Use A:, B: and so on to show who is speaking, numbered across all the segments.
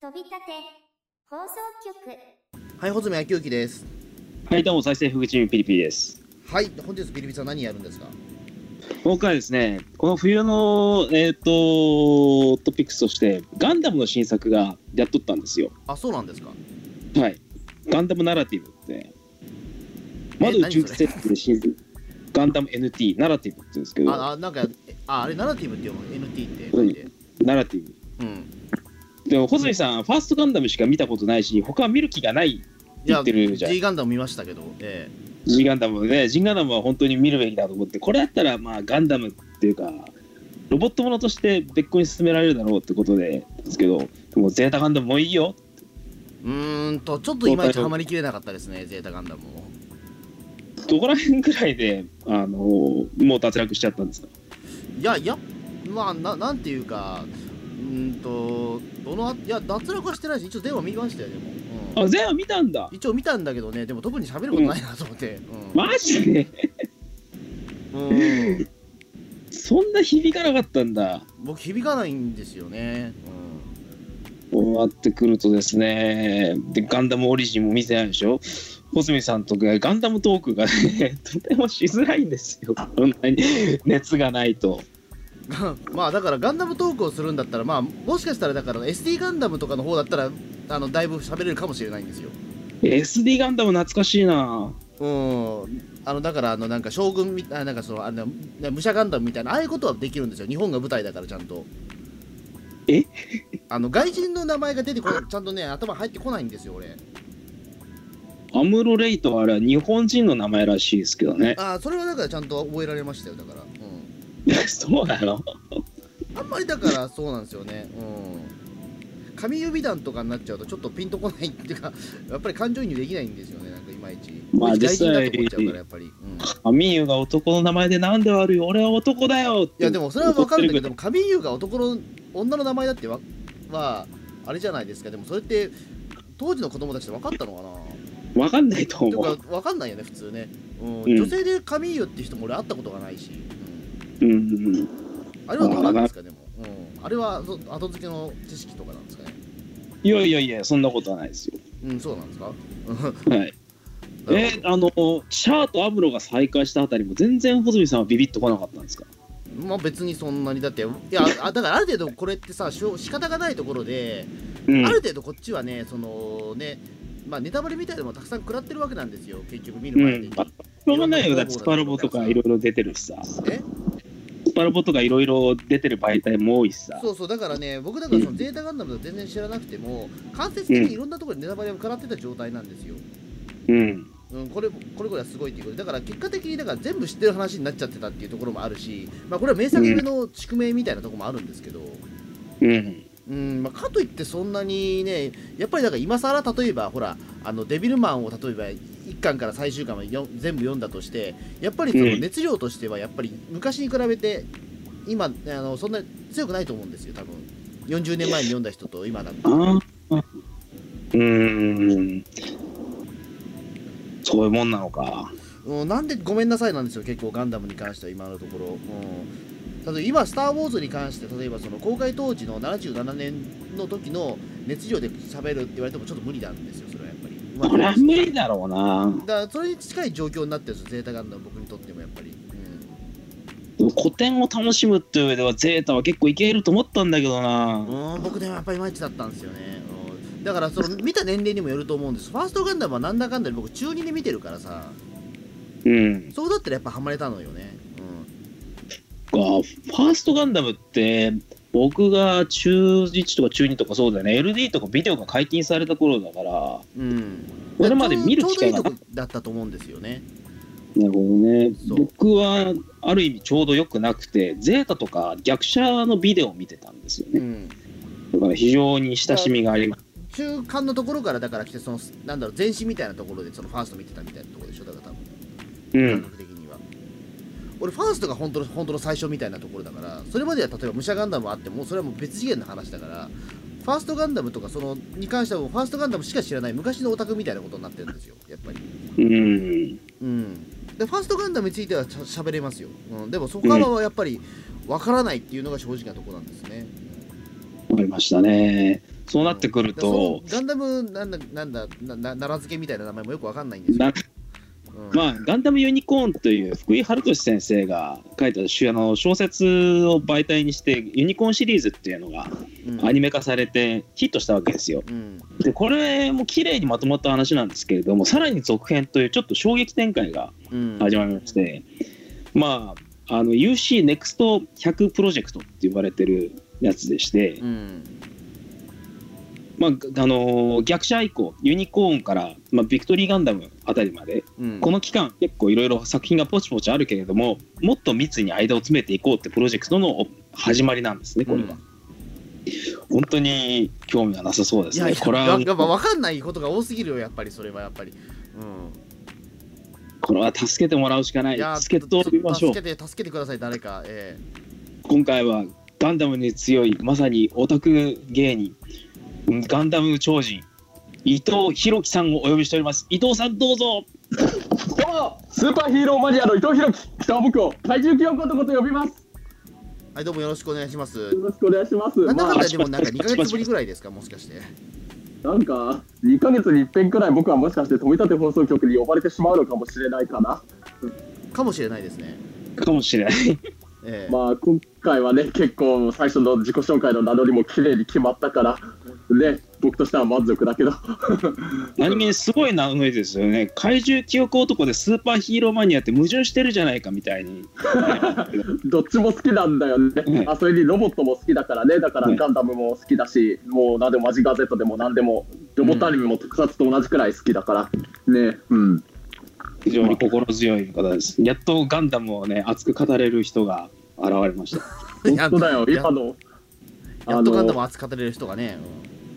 A: 飛び立て放送局
B: はい、穂積昭之です。
C: はい、どうも、再生ふぐちみピリピリです。
B: はい、本日ビリビリさん何やるんですか？
C: 今回はですね、この冬の、えっ、と、トピックスとして、ガンダムの新作がやっとったんですよ。
B: あ、そうなんですか
C: はい。ガンダムナラティブって、まだ宇宙
B: 何それ
C: 設定で新ガンダム NT、ナラティブって言うんですけど、
B: あ、あなんか、あ、あれナラティブって読む ?NT って。
C: ナラティブ。
B: うん。
C: でも、穂積さん、ファーストガンダムしか見たことないし、他は見る気がない
B: い
C: 言ってるじゃん
B: G ガンダム見ましたけど、え
C: G ガンダムね、G ガンダムは本当に見るべきだと思って、これだったら、まあ、ガンダムっていうか、ロボットものとして別個に進められるだろうってことでですけど、でもゼータガンダムもいいよ。
B: えうーんと、ちょっといまいちハマりきれなかったですね、ゼータガンダムも。
C: どこら辺くらいで、あのもう脱落しちゃったんですか？
B: いや、いや、まあ、ななんていうか、うーんと、どのあ、いや、脱落はしてないし、一応電話見ましたよ、でも。うん、
C: あ、ゼータ見たんだ。
B: 一応見たんだけどね、でも特に喋ることないなと思って。うん
C: マジで？
B: うん
C: そんな響かなかったんだ。
B: 僕響かないんですよね。
C: こうなってくるとですね、で、ガンダムオリジンも見てないでしょ？穂積さんとかガンダムトークがね、とてもしづらいんですよ。こんなに熱がないと。
B: うん、まあだからガンダムトークをするんだったらまあもしかしたらだから SD ガンダムとかの方だったらあのだいぶ喋れるかもしれないんですよ。
C: SD ガンダム懐かしいな。
B: うん。あのだからあのなんか将軍みたいななんかそのあの武者ガンダムみたいなああいうことはできるんですよ。日本が舞台だからちゃんと。
C: え？
B: あの外人の名前が出てこないちゃんとね頭入ってこないんですよ俺。
C: アムロレイトはあれは日本人の名前らしいですけどね。
B: ああそれはだからちゃんと覚えられましたよだから。うん。
C: そうなの？
B: あんまりだからそうなんですよね。うん。紙指弾とかになっちゃうとちょっとピンとこないっていうか、やっぱり感情移入できないんですよね、なんかいまいち。
C: まあ実際
B: やっぱり。うん、い
C: アミーユが男の名前でなんで悪い？俺は男だよって
B: や、でもそれはわかるんだけど、
C: 怒って
B: 紙優が男の、女の名前だってわは、あれじゃないですか。でもそれって、当時の子供たちって分かったのかな？
C: るわかんないと思う。
B: か、分かんないよね、普通ね。うん
C: うん
B: 女性で紙優って人も俺会ったことがないし。
C: うんうん。
B: うん、あれはどうなんですか、でも。うん、あれはそ後付けの知識とかなんですかね。
C: いやいやいや、そんなことはないですよ。
B: うん、そうなんですか？
C: はい。えあの、シャアとアムロが再会したあたりも全然穂積さんはビビッとこなかったんですか？
B: まあ別にそんなにだっていやあだからある程度これってさしょ仕方がないところで、
C: うん
B: ある程度こっちはねそのねまあネタバレみたいなのもたくさん食らってるわけなんですよ結局見る前に、
C: うん。しょうがないよ。だってスパロボとかいろいろ出てるしさ。
B: え？
C: スパロボとかいろいろ出てる媒体も多いしさ。
B: そうそうだからね僕だからそのゼータガンダムとか全然知らなくても間接的にいろんなところでネタバレを食らってた状態なんですよ、
C: うん。
B: うん、これこれこれはすごいっていうことでだから結果的にだから全部知ってる話になっちゃってたっていうところもあるし、まあ、これは名作の宿命みたいなところもあるんですけど、
C: うん。
B: うんまあ、かといってそんなにねやっぱりだから今更例えばほらあのデビルマンを例えば1巻から最終巻までよ全部読んだとしてやっぱりその
C: うん
B: 熱量としてはやっぱり昔に比べて今あのそんなに強くないと思うんですよ多分40年前に読んだ人と今だと。
C: うーん。そういうもんなのか。
B: うんなんでごめんなさいなんですよ結構ガンダムに関しては今のところ、うん、例えば今スター・ウォーズに関して例えばその公開当時の77年の時の熱量で喋るって言われてもちょっと無理なんですよまく
C: これは無理だろうな。
B: だからそれに近い状況になってるんですよ、ゼータガンダム、僕にとってもやっぱり。
C: でも古典を楽しむっていう上ではゼータは結構いけると思ったんだけどな。
B: うん、うん僕でもやっぱりいまいちだったんですよね。うん、だからその見た年齢にもよると思うんです。ファーストガンダムはなんだかんだで僕中2で見てるからさ、
C: うん。
B: そうだったらやっぱハマれたのよね。
C: かファーストガンダムって僕が中1とか中2とかそうだよね LD とかビデオが解禁された頃だから
B: うん。うん。
C: これまで見る機会が
B: だったと思うんですよね。
C: なるほどね僕はある意味ちょうど良くなくてゼータとか逆者のビデオを見てたんですよね
B: うん。
C: だから非常に親しみがあります
B: 中間のところからだから来て、その、なんだろう、前身みたいなところでそのファースト見てたみたいなところでしょ、だから多分。
C: うん
B: 俺ファーストが本当の本当の最初みたいなところだからそれまでは例えば武者ガンダムあってもそれはもう別次元の話だからファーストガンダムとかそのに関してはファーストガンダムしか知らない昔のオタクみたいなことになってるんですよやっぱり。
C: うん。
B: うん。でファーストガンダムについてはしゃ喋れますよ、うん、でもそこからはやっぱりわからないっていうのが正直なところなんですね、
C: はいりましたね。そうなってくる
B: そ
C: と
B: の、ガンダムなんだなんだなな奈良漬けみたいな名前もよくわかんないんですよ
C: まあ、ガンダムユニコーンという福井春俊先生が書いた主あの小説を媒体にしてユニコーンシリーズっていうのが
B: うん。
C: アニメ化されてヒットしたわけですよ。
B: うん。
C: でこれも綺麗にまとまった話なんですけれどもさらに続編というちょっと衝撃展開が
B: うん。
C: 始まりまして、まああの UC ネクスト100プロジェクトって呼ばれてるやつでして、
B: うん
C: まああの逆者以降ユニコーンから、まあ、ビクトリーガンダムあたりまで
B: うん
C: この期間結構いろいろ作品がポチポチあるけれどももっと密に間を詰めていこうってプロジェクトの始まりなんですねこれは。本当に興味はなさそうですね。これは
B: やっぱ分かんないことが多すぎるよやっぱりそれはやっぱり。
C: これは助けてもらうしかない。
B: うん、いや
C: 助けてみましょう
B: 助。けて助けてください誰か。え
C: 今回はガンダムに強いまさにオタク芸人ガンダム超人伊藤弘樹さんをお呼びしております。伊藤さんどうぞ。
D: どうもスーパーヒーローマニアの伊藤弘樹北尾僕を怪獣キヨコとこと呼びます。
B: ーはいどうもよろしくお願いします。
D: よろしくお願いします。
B: なんだかん
D: ま
B: だでもなんか2ヶ月ぶりぐらいですかもしかして。
D: あなんか2ヶ月に一遍くらい僕はもしかして富立放送局に呼ばれてしまうのかもしれないかな。
B: かもしれないですね。
C: かもしれない。
B: えー
D: まあ今回はね結構最初の自己紹介の名乗りも綺麗に決まったからね僕としては満足だけど。
C: 何気にすごい名乗りですよね。怪獣記憶男でスーパーヒーローマニアって矛盾してるじゃないかみたいに。
D: どっちも好きなんだよね、
C: うん
D: あそれにロボットも好きだからね。だから
C: うん
D: ガンダムも好きだし、もう何でもマジガゼットでも何でもロボットアニメも特撮と同じくらい好きだから。ね。うん。
C: 非常に心強い方です。やっとガンダムをね熱く語れる人が現れました。
D: 本当だよ。
B: や
D: 今の
B: やっとガンダムを扱ってれる人がね。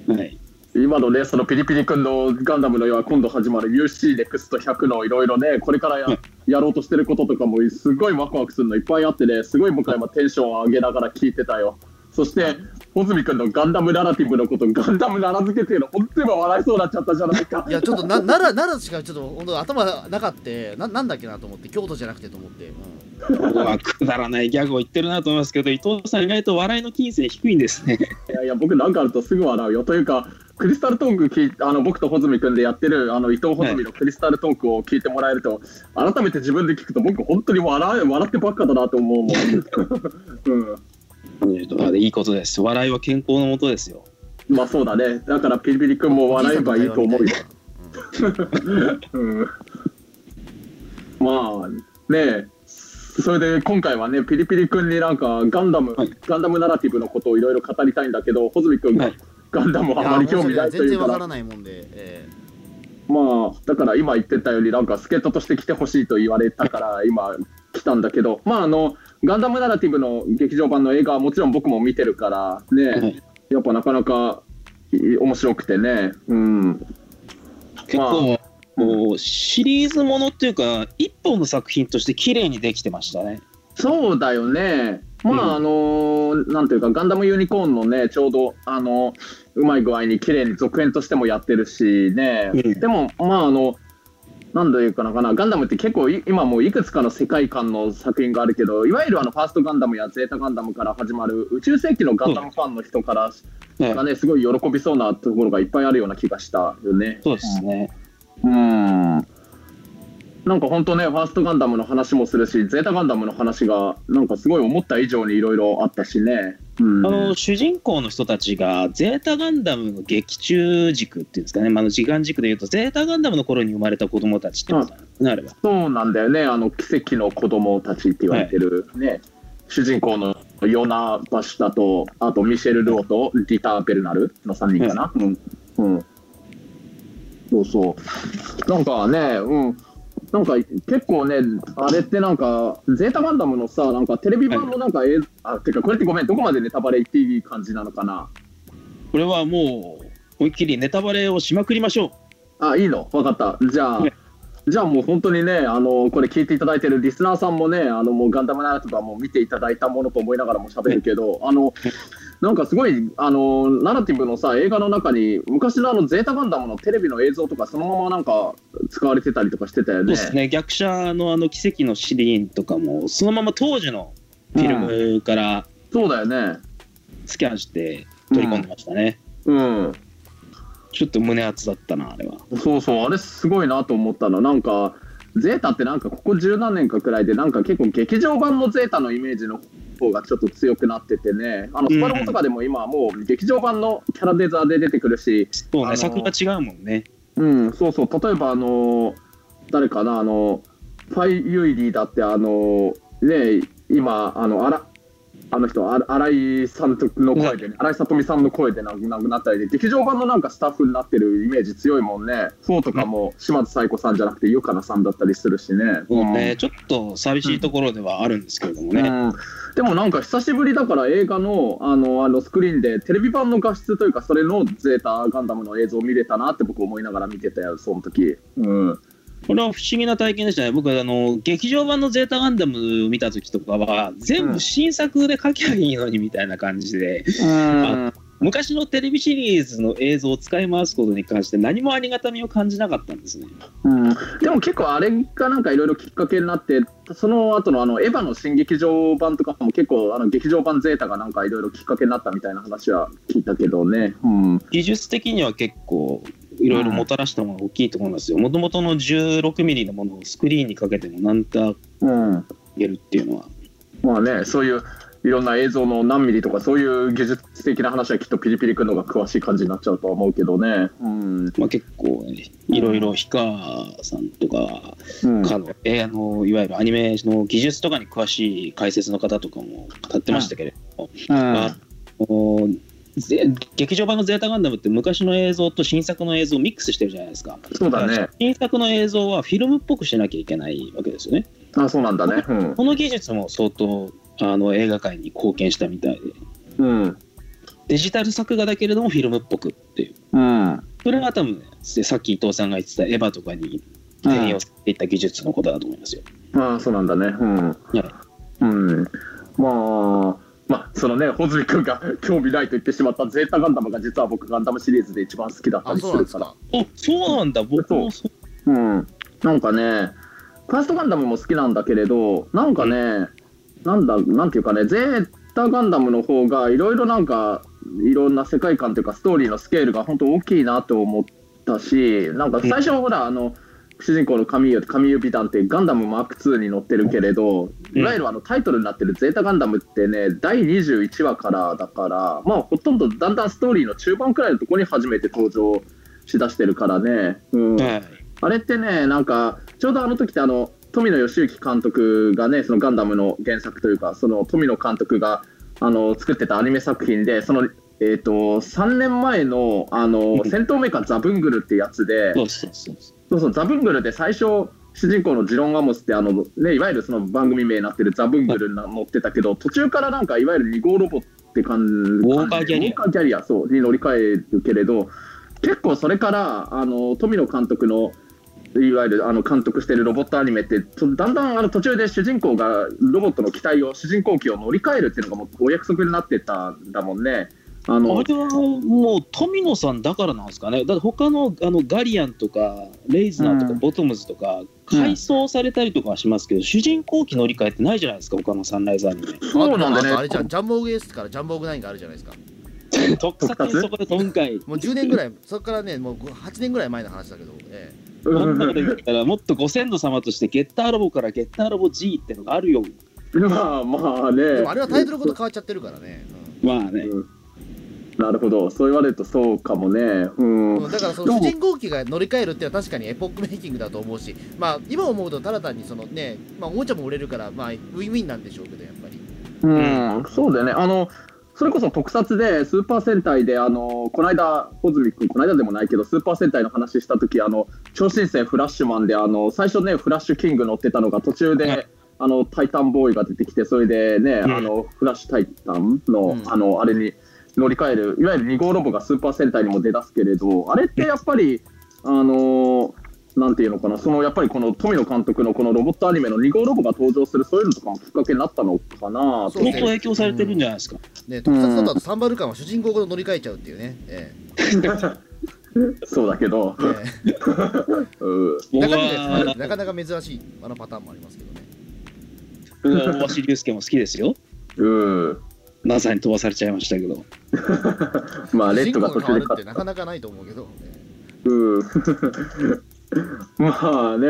C: はい。
D: 今のねそのピリピリ君のガンダムの世は今度始まる UC ネクスト100のいろいろねこれからや,、
C: うん
D: やろうとしてることとかもすごいワクワクするのいっぱいあってねすごい僕は今テンションを上げながら聞いてたよそして穂積君のガンダムナラティブのことガンダム奈良漬けっていうの本当に今笑いそうになっちゃったじゃないか。
B: いやちょっとな奈良奈良しかちょっと本当頭なかってななんだっけなと思って京都じゃなくてと思って。うん。
C: くだらないギャグを言ってるなと思いますけど伊藤さん意外と笑いの金星低いんですね。
D: いやいや僕なんかあるとすぐ笑うよ。というかクリスタルトーク聞いあの僕と穂積君でやってるあの伊藤穂積のクリスタルトークを聞いてもらえると、改めて自分で聞くと僕本当に笑い笑ってばっかだなと思うもん、うん、
C: いいことです笑いは健康のもとですよ。
D: まあそうだね。だからピリピリ君も笑えばいいと思うよ、うん、まあね。それで今回はねピリピリ君になんかガンダム、
C: はい。
D: ガンダムナラティブのことをいろいろ語りたいんだけど穂積君が
C: はい。
D: ガンダム
B: うん
D: はあまり興味ないというから。
B: ないもんで。え
D: まあだから今言ってたようになんか助っ人として来てほしいと言われたから今来たんだけど。まああのガンダムナラティブの劇場版の映画はもちろん僕も見てるからね、
C: はい。
D: やっぱなかなかい面白くてね。うん。
C: 結構、こうシリーズものっていうか一本の作品として綺麗にできてましたね。
D: そうだよね。まあ、
C: うん。
D: あのなんていうかガンダムユニコーンのねちょうどあのうまい具合に綺麗に続編としてもやってるしね、
C: うん。
D: でもまああのなんというかなかなガンダムって結構い今もういくつかの世界観の作品があるけどいわゆるあのファーストガンダムやゼータガンダムから始まる宇宙世紀のガンダムファンの人から
C: ね
D: がねすごい喜びそうなところがいっぱいあるような気がしたよね。
C: そうですね、
D: うんなんか本当ね、ファーストガンダムの話もするし、ゼータガンダムの話が、なんかすごい思った以上にいろいろあったしね。うん、
C: あの主人公の人たちがゼータガンダムの劇中軸っていうんですかね、まあ、時間軸でいうとゼータガンダムの頃に生まれた子供たちってことなれば、
D: そうなんだよね、あの奇跡の子供たちって言われてるね、主人公のヨナ・バシュタと、あとミシェル・ルオとリター・ベルナルの3人かな。うん。うん。そうそう。なんかね、うん。なんか結構ね、あれってなんか、ゼータガンダムのさ、なんかテレビ版のなんか映像、あ、てかこれってごめん、どこまでネタバレ言っていい感じなのかな？
C: これはもう思いっきりネタバレをしまくりましょ
D: あ、いいの？わかった。じゃあ、
C: ね
D: じゃあもう本当にね、あの、これ聞いていただいてるリスナーさんもね、あの、もうガンダムナイトとかも見ていただいたものと思いながらも喋るけど、あの、なんかすごい、あの、ナラティブのさ、映画の中に、昔のあの、ゼータガンダムのテレビの映像とか、そのままなんか使われてたりとかしてたよ
C: う。そう
D: ね。
C: ですね、逆者のあの奇跡のシリーンとかも、そのまま当時のフィルムから
D: そうだよね。
C: スキャンして取り込んでましたね。
D: うん。
C: ちょっと胸熱だったな、あれは。
D: そうそう、あれすごいなと思ったの。なんか、ゼータってなんかここ十何年かくらいで、なんか結構劇場版のゼータのイメージの方がちょっと強くなっててね、あのスパロボとかでも今はもう劇場版のキャラデザーで出てくるし、
C: そうね、作が違うもんね。
D: うん、そうそう、例えばあの、誰かな、あの、ファイユイリーだって、あの、ね、今、あの、あら、あの人、あ新井さんの声で、ね、新井さとみさんの声で亡くなったりで、劇場版のなんかスタッフになってるイメージ強いもんね。4とかも島津紗友子さんじゃなくて、ゆかなさんだったりするしね。
C: そうね、ちょっと寂しいところではあるんですけれどもね。
D: うんでもなんか久しぶりだから映画のあのあのスクリーンでテレビ版の画質というかそれのゼータガンダムの映像を見れたなって僕思いながら見てたよその時うん
C: これは不思議な体験でしたね。僕あの劇場版のゼータガンダム見た時とかは全部新作で描きゃいいのにみたいな感じで、
D: うん
C: 昔のテレビシリーズの映像を使い回すことに関して何もありがたみを感じなかったんですね。
D: うん、でも結構あれがなんかいろいろきっかけになってその後のあのエヴァの新劇場版とかも結構あの劇場版ゼータがなんかいろいろきっかけになったみたいな話は聞いたけどね、うん、
C: 技術的には結構いろいろもたらしたものが大きいと思いますよ。もともとの16ミリのものをスクリーンにかけてもなんと
D: うん、
C: 言えるっていうのは。
D: まあねそういういろんな映像の何ミリとかそういう技術的な話はきっとピリピリくんのが詳しい感じになっちゃうとは思うけどね、うん。
C: まあ、結構、ね、いろいろ氷川さんとか、
D: うん。
C: かのえーあのいわゆるアニメの技術とかに詳しい解説の方とかも語ってましたけれども、あのぜ劇場版の「ゼータガンダム」って昔の映像と新作の映像をミックスしてるじゃないですか。
D: そうだね。
C: 新作の映像はフィルムっぽくしなきゃいけないわけですよね。
D: あそうなんだね。うん。
C: この技術も相当あの映画界に貢献したみたいで。
D: うん。
C: デジタル作画だけれどもフィルムっぽくっていう。
D: うん。
C: それが多分ねさっき伊藤さんが言ってたエヴァとかに転用していった技術のことだと思いますよ。
D: ああそうなんだね。うん。
C: はい。
D: うん。まあまあそのね穂積君が 興味ないと言ってしまったゼータガンダムが実は僕ガンダムシリーズで一番好きだった
B: あ
D: りするから。
B: そうなんですか。
C: あそうなんだ僕もそう。
D: うん、なんかね、ファーストガンダムも好きなんだけれど、なんかね、なんだ、なんていうかね、ゼータガンダムの方がいろいろなんか、いろんな世界観というか、ストーリーのスケールが本当大きいなと思ったし、なんか最初、ほら、あの、主人公のカミユ、カミユビダンってガンダムマーク2に乗ってるけれど、いわゆるあのタイトルになってるゼータガンダムってね、第21話からだから、まあほとんどだんだんストーリーの中盤くらいのところに初めて登場しだしてるからね。うん。
C: はい
D: あれってね、なんか、ちょうどあの時ってあの、富野義行監督がね、そのガンダムの原作というか、その富野監督があの作ってたアニメ作品で、その、えー、と3年前のあの
C: うん
D: 戦闘メーカーザ・ブングルってやつで、
C: そうそうそう
D: そうそう、ザ・ブングルで最初、主人公のジロン・アモスってあの、ね、いわゆるその番組名になってるザ・ブングルに乗ってたけど、途中からなんかいわゆる2号ロボって感じ
C: ウォーカーギャリア
D: ウォーカーギャリアそうに乗り換えるけれど結構それからあの富野監督のいわゆるあの監督してるロボットアニメってだんだんあの途中で主人公がロボットの機体を主人公機を乗り換えるっていうのがもうお約束になってたんだもんね。あの
C: あれはもう富野さんだからなんですかね。だって他のあのガリアンとかレイズナーとか
D: うん。
C: ボトムズとか改装されたりとかはしますけど、主人公機乗り換えってないじゃないですか他のサンライズアニメ
D: そうなんだ
B: あとあれじゃん
D: ね。
B: ジャンボーグエースからジャンボーグナインがあるじゃないですか。
C: 特撮にそこで今回
B: もう10年ぐらいそこからねもう8年ぐらい前の話だけど、え
C: こんなこと言ったらもっとご先祖様としてゲッターロボからゲッターロボ G ってのがあるよ。
D: まあまあ
B: え
D: ね。
B: でもあれはタイトルごと変わっちゃってるからね、
C: まあね。
D: うんなるほど、そう言われるとそうかもね。うん。
B: うんだからその主人公機が乗り換えるっていうのは確かにエポックメイキングだと思うしまあ今思うとただ単にそのね、まあ、おもちゃも売れるからまあウィンウィンなんでしょうけどやっぱり。
D: うん、そうだよね。あの、それこそ特撮でスーパー戦隊で、あの、この間、穂積君、この間でもないけど、スーパー戦隊の話したとき、あの、超新星フラッシュマンで、あの、最初ね、フラッシュキング乗ってたのが途中で、
C: はい。
D: あの、タイタンボーイが出てきて、それでね、
C: うん。
D: あの、フラッシュタイタンの、
B: うん。
D: あの、あれに乗り換える、いわゆる2号ロボがスーパー戦隊にも出だすけれど、あれってやっぱり、あのなんていうのかな、そのやっぱりこの富野監督のこのロボットアニメの2号ロボが登場する、そういうのとかもきっかけになったのかなと
B: そう
C: 相当影響されてるんじゃないですか、
B: ね特撮だとサンバルカンは主人公ごと乗り換えちゃうっていうね、え
D: そうだけど、
B: ええ。
D: うん。
B: え
C: 僕
B: 中身なかなか珍しいあのパターンもありますけどね。
C: 大橋龍介も好きですよ。
D: うん、
C: NASA に飛ばされちゃいましたけど。
D: まあレッドが途中で変わ
B: ってなかなかないと思うけど、ね、
D: うん。まあね。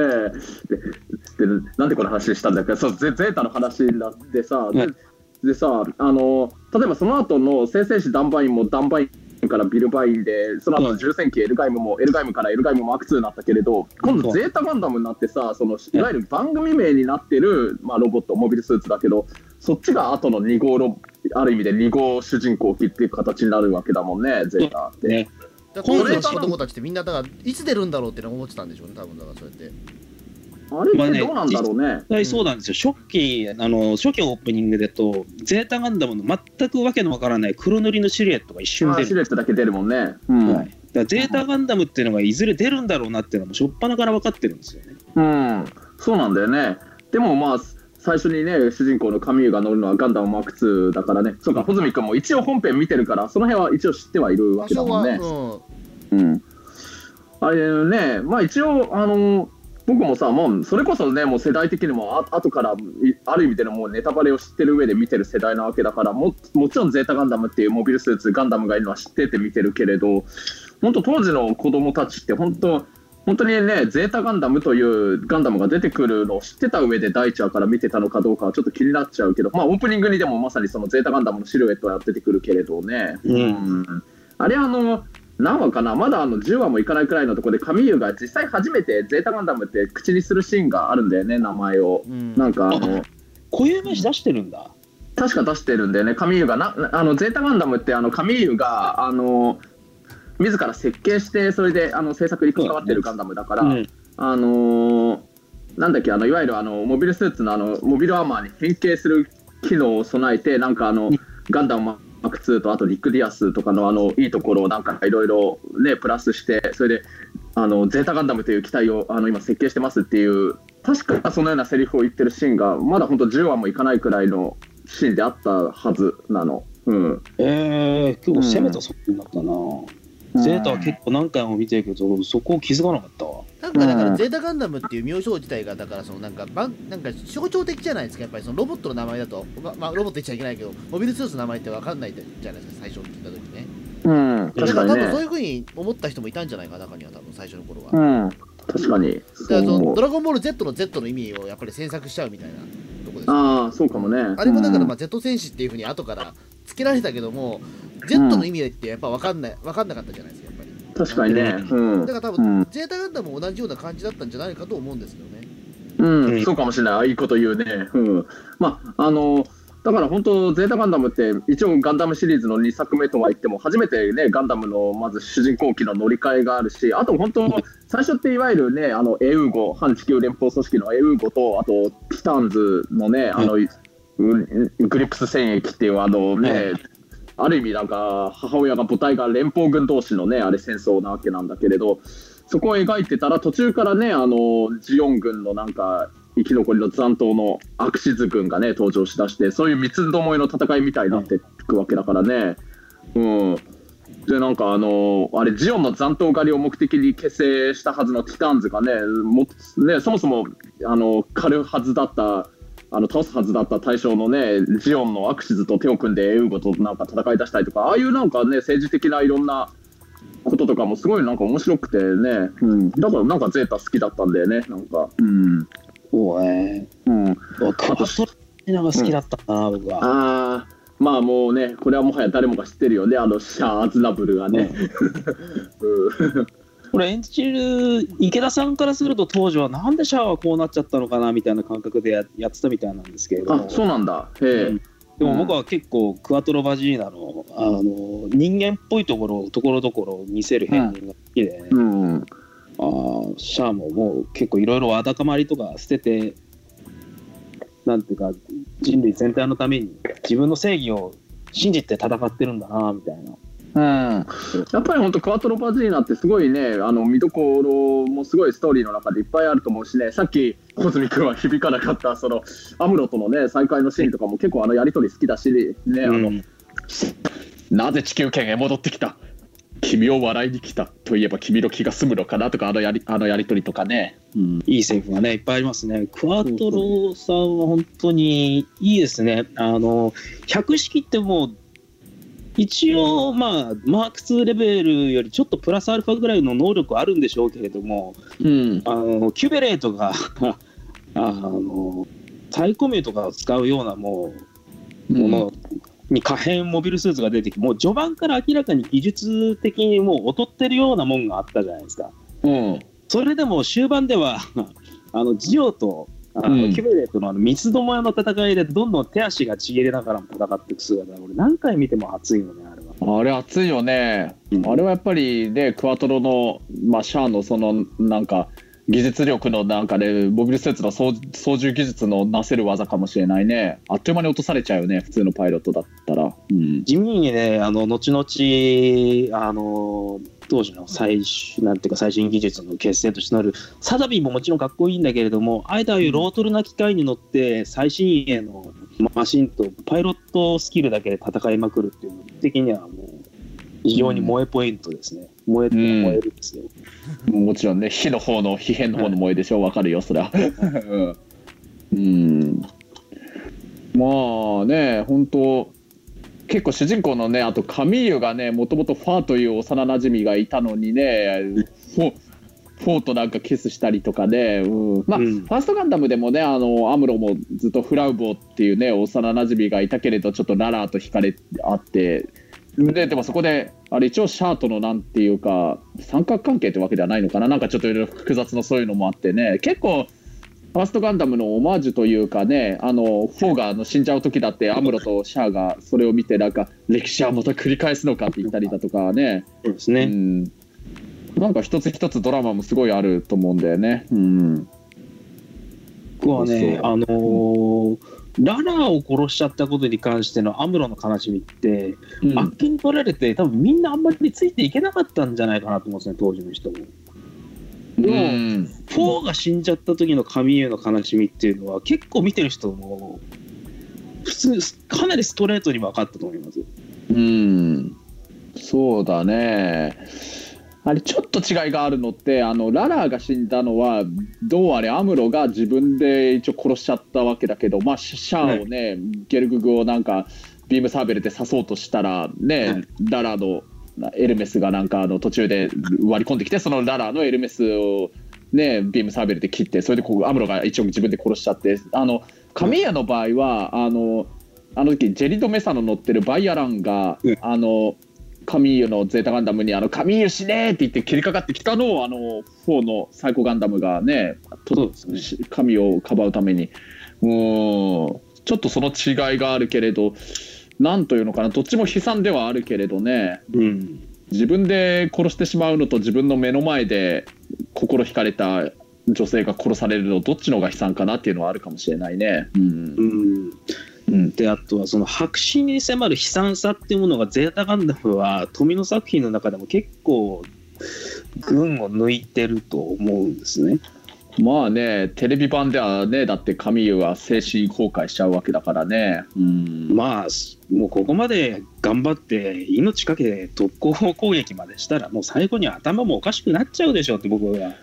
D: ででなんでこの話したんだっけ？そうゼゼータの話になってさ、で
C: うん
D: でさあの例えばその後の聖戦士ダンバインもダンバインからビルバインでその後の重戦機エルガイムもエルガイムからエルガイムもマーク2になったけれど今度ゼータガンダムになってさそのいわゆる番組名になってる、まあ、ロボットモビルスーツだけどそっちが後の2号ロある意味で2号主人公機っていう形になるわけだもんねゼータって。
C: ね。
B: だから
D: これ
B: 当時の子供たちってみんなだからいつ出るんだろうっての思ってたんでしょうね多分だからそうやって
D: あれってどうなんだろうね。
C: 実際そうなんですよ。初期、あの、初期オープニングだと、ゼータガンダムの全くわけのわからない黒塗りのシルエットが一瞬出る。
D: シルエットだけ出るもんね。うん。
C: はい。だからゼータガンダムっていうのがいずれ出るんだろうなっていうのも、しょっぱなから分かってるんですよね。
D: うん、そうなんだよね。でもまあ、最初にね、主人公のカミューが乗るのはガンダムマーク2だからね。そうか、穂積君も一応本編見てるから、その辺は一応知ってはいるわけだもんね。
B: うん、
D: うん。あれね、まあ一応、あの、僕もさ、もうそれこそね、もう世代的にもあ後からいある意味でのもうネタバレを知ってる上で見てる世代なわけだからも、もちろんゼータガンダムっていうモビルスーツ、ガンダムがいるのは知ってて見てるけれど、本当、当時の子供たちって、本当、本当にね、ゼータガンダムというガンダムが出てくるのを知ってた上で第1話から見てたのかどうかはちょっと気になっちゃうけど、まあ、オープニングにでもまさにそのゼータガンダムのシルエットは出てくるけれどね。
C: うん。
D: あれあの何話かな？まだあの10話もいかないくらいのところでカミーユが実際初めてゼータガンダムって口にするシーンがあるんだよね名前を。
B: うん。
D: なんかあの
C: こういう名詞出してるんだ。
D: 確か出してるんだよね。カミーユがなあのゼータガンダムってあのカミーユがあの自ら設計してそれであの制作に関わってるガンダムだから、
C: うん。
D: あのーなんだっけあのいわゆるあのモビルスーツのあのモビルアーマーに変形する機能を備えてなんかあのガンダムマーク2とあとリック・ディアスとかのあのいいところをなんかいろいろねプラスしてそれであのゼータガンダムという機体をあの今設計してますっていう確かそのようなセリフを言ってるシーンがまだ本当10話もいかないくらいのシーンであったはずなの。うん、
C: えー、結構攻めた作品だったな。ゼータは結構何回も見てるけど、そこを気づかなかったわ。
B: なんかだから、
D: うん。
B: ゼータガンダムっていう名称自体が、だからそのなんかばん、なんか象徴的じゃないですか、やっぱりそのロボットの名前だと、ままあ、ロボット言っちゃいけないけど、モビルスーツの名前って分かんないじゃないですか、最初聞いた時ね。
D: うん、
B: だ
D: 確かにね。
B: から多分そういうふうに思った人もいたんじゃないか、中には、多分最初の頃は。
D: うん、確かに。
B: だからそのドラゴンボール Z の Z の意味をやっぱり詮索しちゃうみたいなとこですよ
D: ああそうかもね。
B: あれもだから、
D: うん。
B: まあ、Z 戦士っていうふうに後からつけられたけども、Z の意味ってやっぱ分かんない、分かんなかったじゃないですか、やっぱり。
D: 確かにね。うん。
B: だから多分、
D: うん。
B: ゼータガンダムも同じような感じだったんじゃないかと思うんですけどね。
D: うん、
C: うん。
D: そうかもしれない、いいこと言うね。うん、まあ、あの、だから本当、ゼータガンダムって、一応ガンダムシリーズの2作目とは言っても、初めてね、ガンダムのまず主人公機の乗り換えがあるし、あと本当、最初っていわゆるね、あの、エウーゴ、反地球連邦組織のエウーゴと、あと、ティターンズのね、あの、うグリプス戦役っていう、あのね、ある意味なんか母親が母体が連邦軍同士のねあれ戦争なわけなんだけれどそこを描いてたら途中からねあのジオン軍のなんか生き残りの残党のアクシズ軍がね登場しだしてそういう三つどもえの戦いみたいになっていくわけだからね。うん。でなんかあのあれジオンの残党狩りを目的に結成したはずのティターンズがねもねそもそもあの狩るはずだったあの倒すはずだった大将のねジオンのアクシズと手を組んでエウゴとなんか戦い出したりとかああいうなんかね政治的ないろんなこととかもすごいなんか面白くてね、うん、だからなんかゼータ好きだったんだよねなんか。うん。
C: そうね。
D: うん。
C: クワトロシナが好きだったな、僕は。
D: ああまあもうねこれはもはや誰もが知ってるよねあのシャア・アズナブルがね、うん
C: これ演じる池田さんからすると当時はなんでシャアはこうなっちゃったのかなみたいな感覚でややってたみたいなんですけれども。
D: あそうなんだ。へえ、
C: でも僕は結構クワトロバジーナのあの人間っぽいところをところどころ見せる変人が好きで、
D: うん。
C: あーシャアももう結構いろいろわだかまりとか捨ててなんていうか人類全体のために自分の正義を信じて戦ってるんだなみたいな。
D: うん、やっぱり本当クワトロパジーナってすごいねあの見どころもすごいストーリーの中でいっぱいあると思うしねさっき小泉君は響かなかったそのアムロとのね再会のシーンとかも結構あのやり取り好きだしね、あの
C: うん。
D: なぜ地球圏へ戻ってきた？君を笑いに来たといえば君の気が済むのかなとかあのやりあのやり取りとかね、うん、
C: いいセリフがねいっぱいありますね。クワトロさんは本当にいいですね。あの百式ってもう一応まあマーク2レベルよりちょっとプラスアルファぐらいの能力はあるんでしょうけれども、
D: うん、
C: あのキュベレートが あのサイコミューとかを使うようなもうものに可変モビルスーツが出てきてもう序盤から明らかに技術的にもう劣ってるようなもんがあったじゃないですか。
D: うん、
C: それでも終盤では あのジオとあの、
D: うん。
C: キュベレートのあの三つどもえの戦いでどんどん手足がちぎれながらも戦っていく姿俺何回見ても熱いよねあれは。
D: あれ熱いよね、
C: うん。
D: あれはやっぱりねクワトロの、まあ、シャアのそのなんか技術力のなんかねモビルスーツの操縦技術のなせる技かもしれないね。あっという間に落とされちゃうよね普通のパイロットだったら、うん、
C: 地味にねあの後々あの当時の最終なんていうか最新技術の結成としてなるサダビーももちろんかっこいいんだけれどもあえてああいうロートルな機械に乗って最新鋭のマシンとパイロットスキルだけで戦いまくるっていうの的にはもう非常に萌えポイントですね、燃えて
D: うん
C: 燃えるんですよ、
D: もちろんね火の方の火変の方の萌えでしょわかるよそりゃ うん。うん。まあね本当結構主人公のねあとカミーユがねもともとファーという幼なじみがいたのにねフォフォーとなんかキスしたりとかね、うん、まあ、
C: うん。
D: ファーストガンダムでもねあのアムロもずっとフラウボーっていうね幼なじみがいたけれどちょっとララーと惹かれ合ってででもそこであれ一応シャアとのなんていうか三角関係ってわけではないのかな。なんかちょっといろいろ複雑なそういうのもあってね。結構ファーストガンダムのオマージュというかねあのフォウがあの死んじゃう時だってアムロとシャアがそれを見てなんか歴史はまた繰り返すのかって言ったりだとかね。
C: そうですね、
D: うん、なんか一つ一つドラマもすごいあると思うんだよね。うん、
C: 僕はねあのーララァを殺しちゃったことに関してのアムロの悲しみって、
D: うん
C: あっけに取られて多分みんなあんまりついていけなかったんじゃないかなと思うんですね当時の人も。でも、
D: うん
C: フォーが死んじゃった時のカミーユの悲しみっていうのは結構見てる人も普通かなりストレートに分かったと思います。
D: うん、そうだね。あれちょっと違いがあるのってあのララーが死んだのはどうあれアムロが自分で一応殺しちゃったわけだけど、まあ、シャアをね、ゲルググをなんかビームサーベルで刺そうとしたらね、
C: はい。
D: ララーのエルメスがなんかあの途中で割り込んできてそのララーのエルメスを、ね、ビームサーベルで切ってそれでこうアムロが一応自分で殺しちゃってあのカミーヤの場合はあのあの時ジェリド・メサの乗ってるバイアランが、
C: うん。
D: あのカミーユのゼータガンダムに「あのカミーユ死ね!」って言って切りかかってきたのをあの4のサイコガンダムがねと神をかばうためにうーんちょっとその違いがあるけれどなんというのかなどっちも悲惨ではあるけれどね
C: うん
D: 自分で殺してしまうのと自分の目の前で心惹かれた女性が殺されるのどっちの方が悲惨かなっていうのはあるかもしれないね。うん
C: うん
D: うん
C: であとはその白紙に迫る悲惨さっていうものがゼータガンダムは富野作品の中でも結構群を抜いてると思うんですね。
D: まあねテレビ版ではねだってカミーユは精神崩壊しちゃうわけだからね。うん
C: まあもうここまで頑張って命かけて特攻攻撃までしたらもう最後に頭もおかしくなっちゃうでしょうって僕は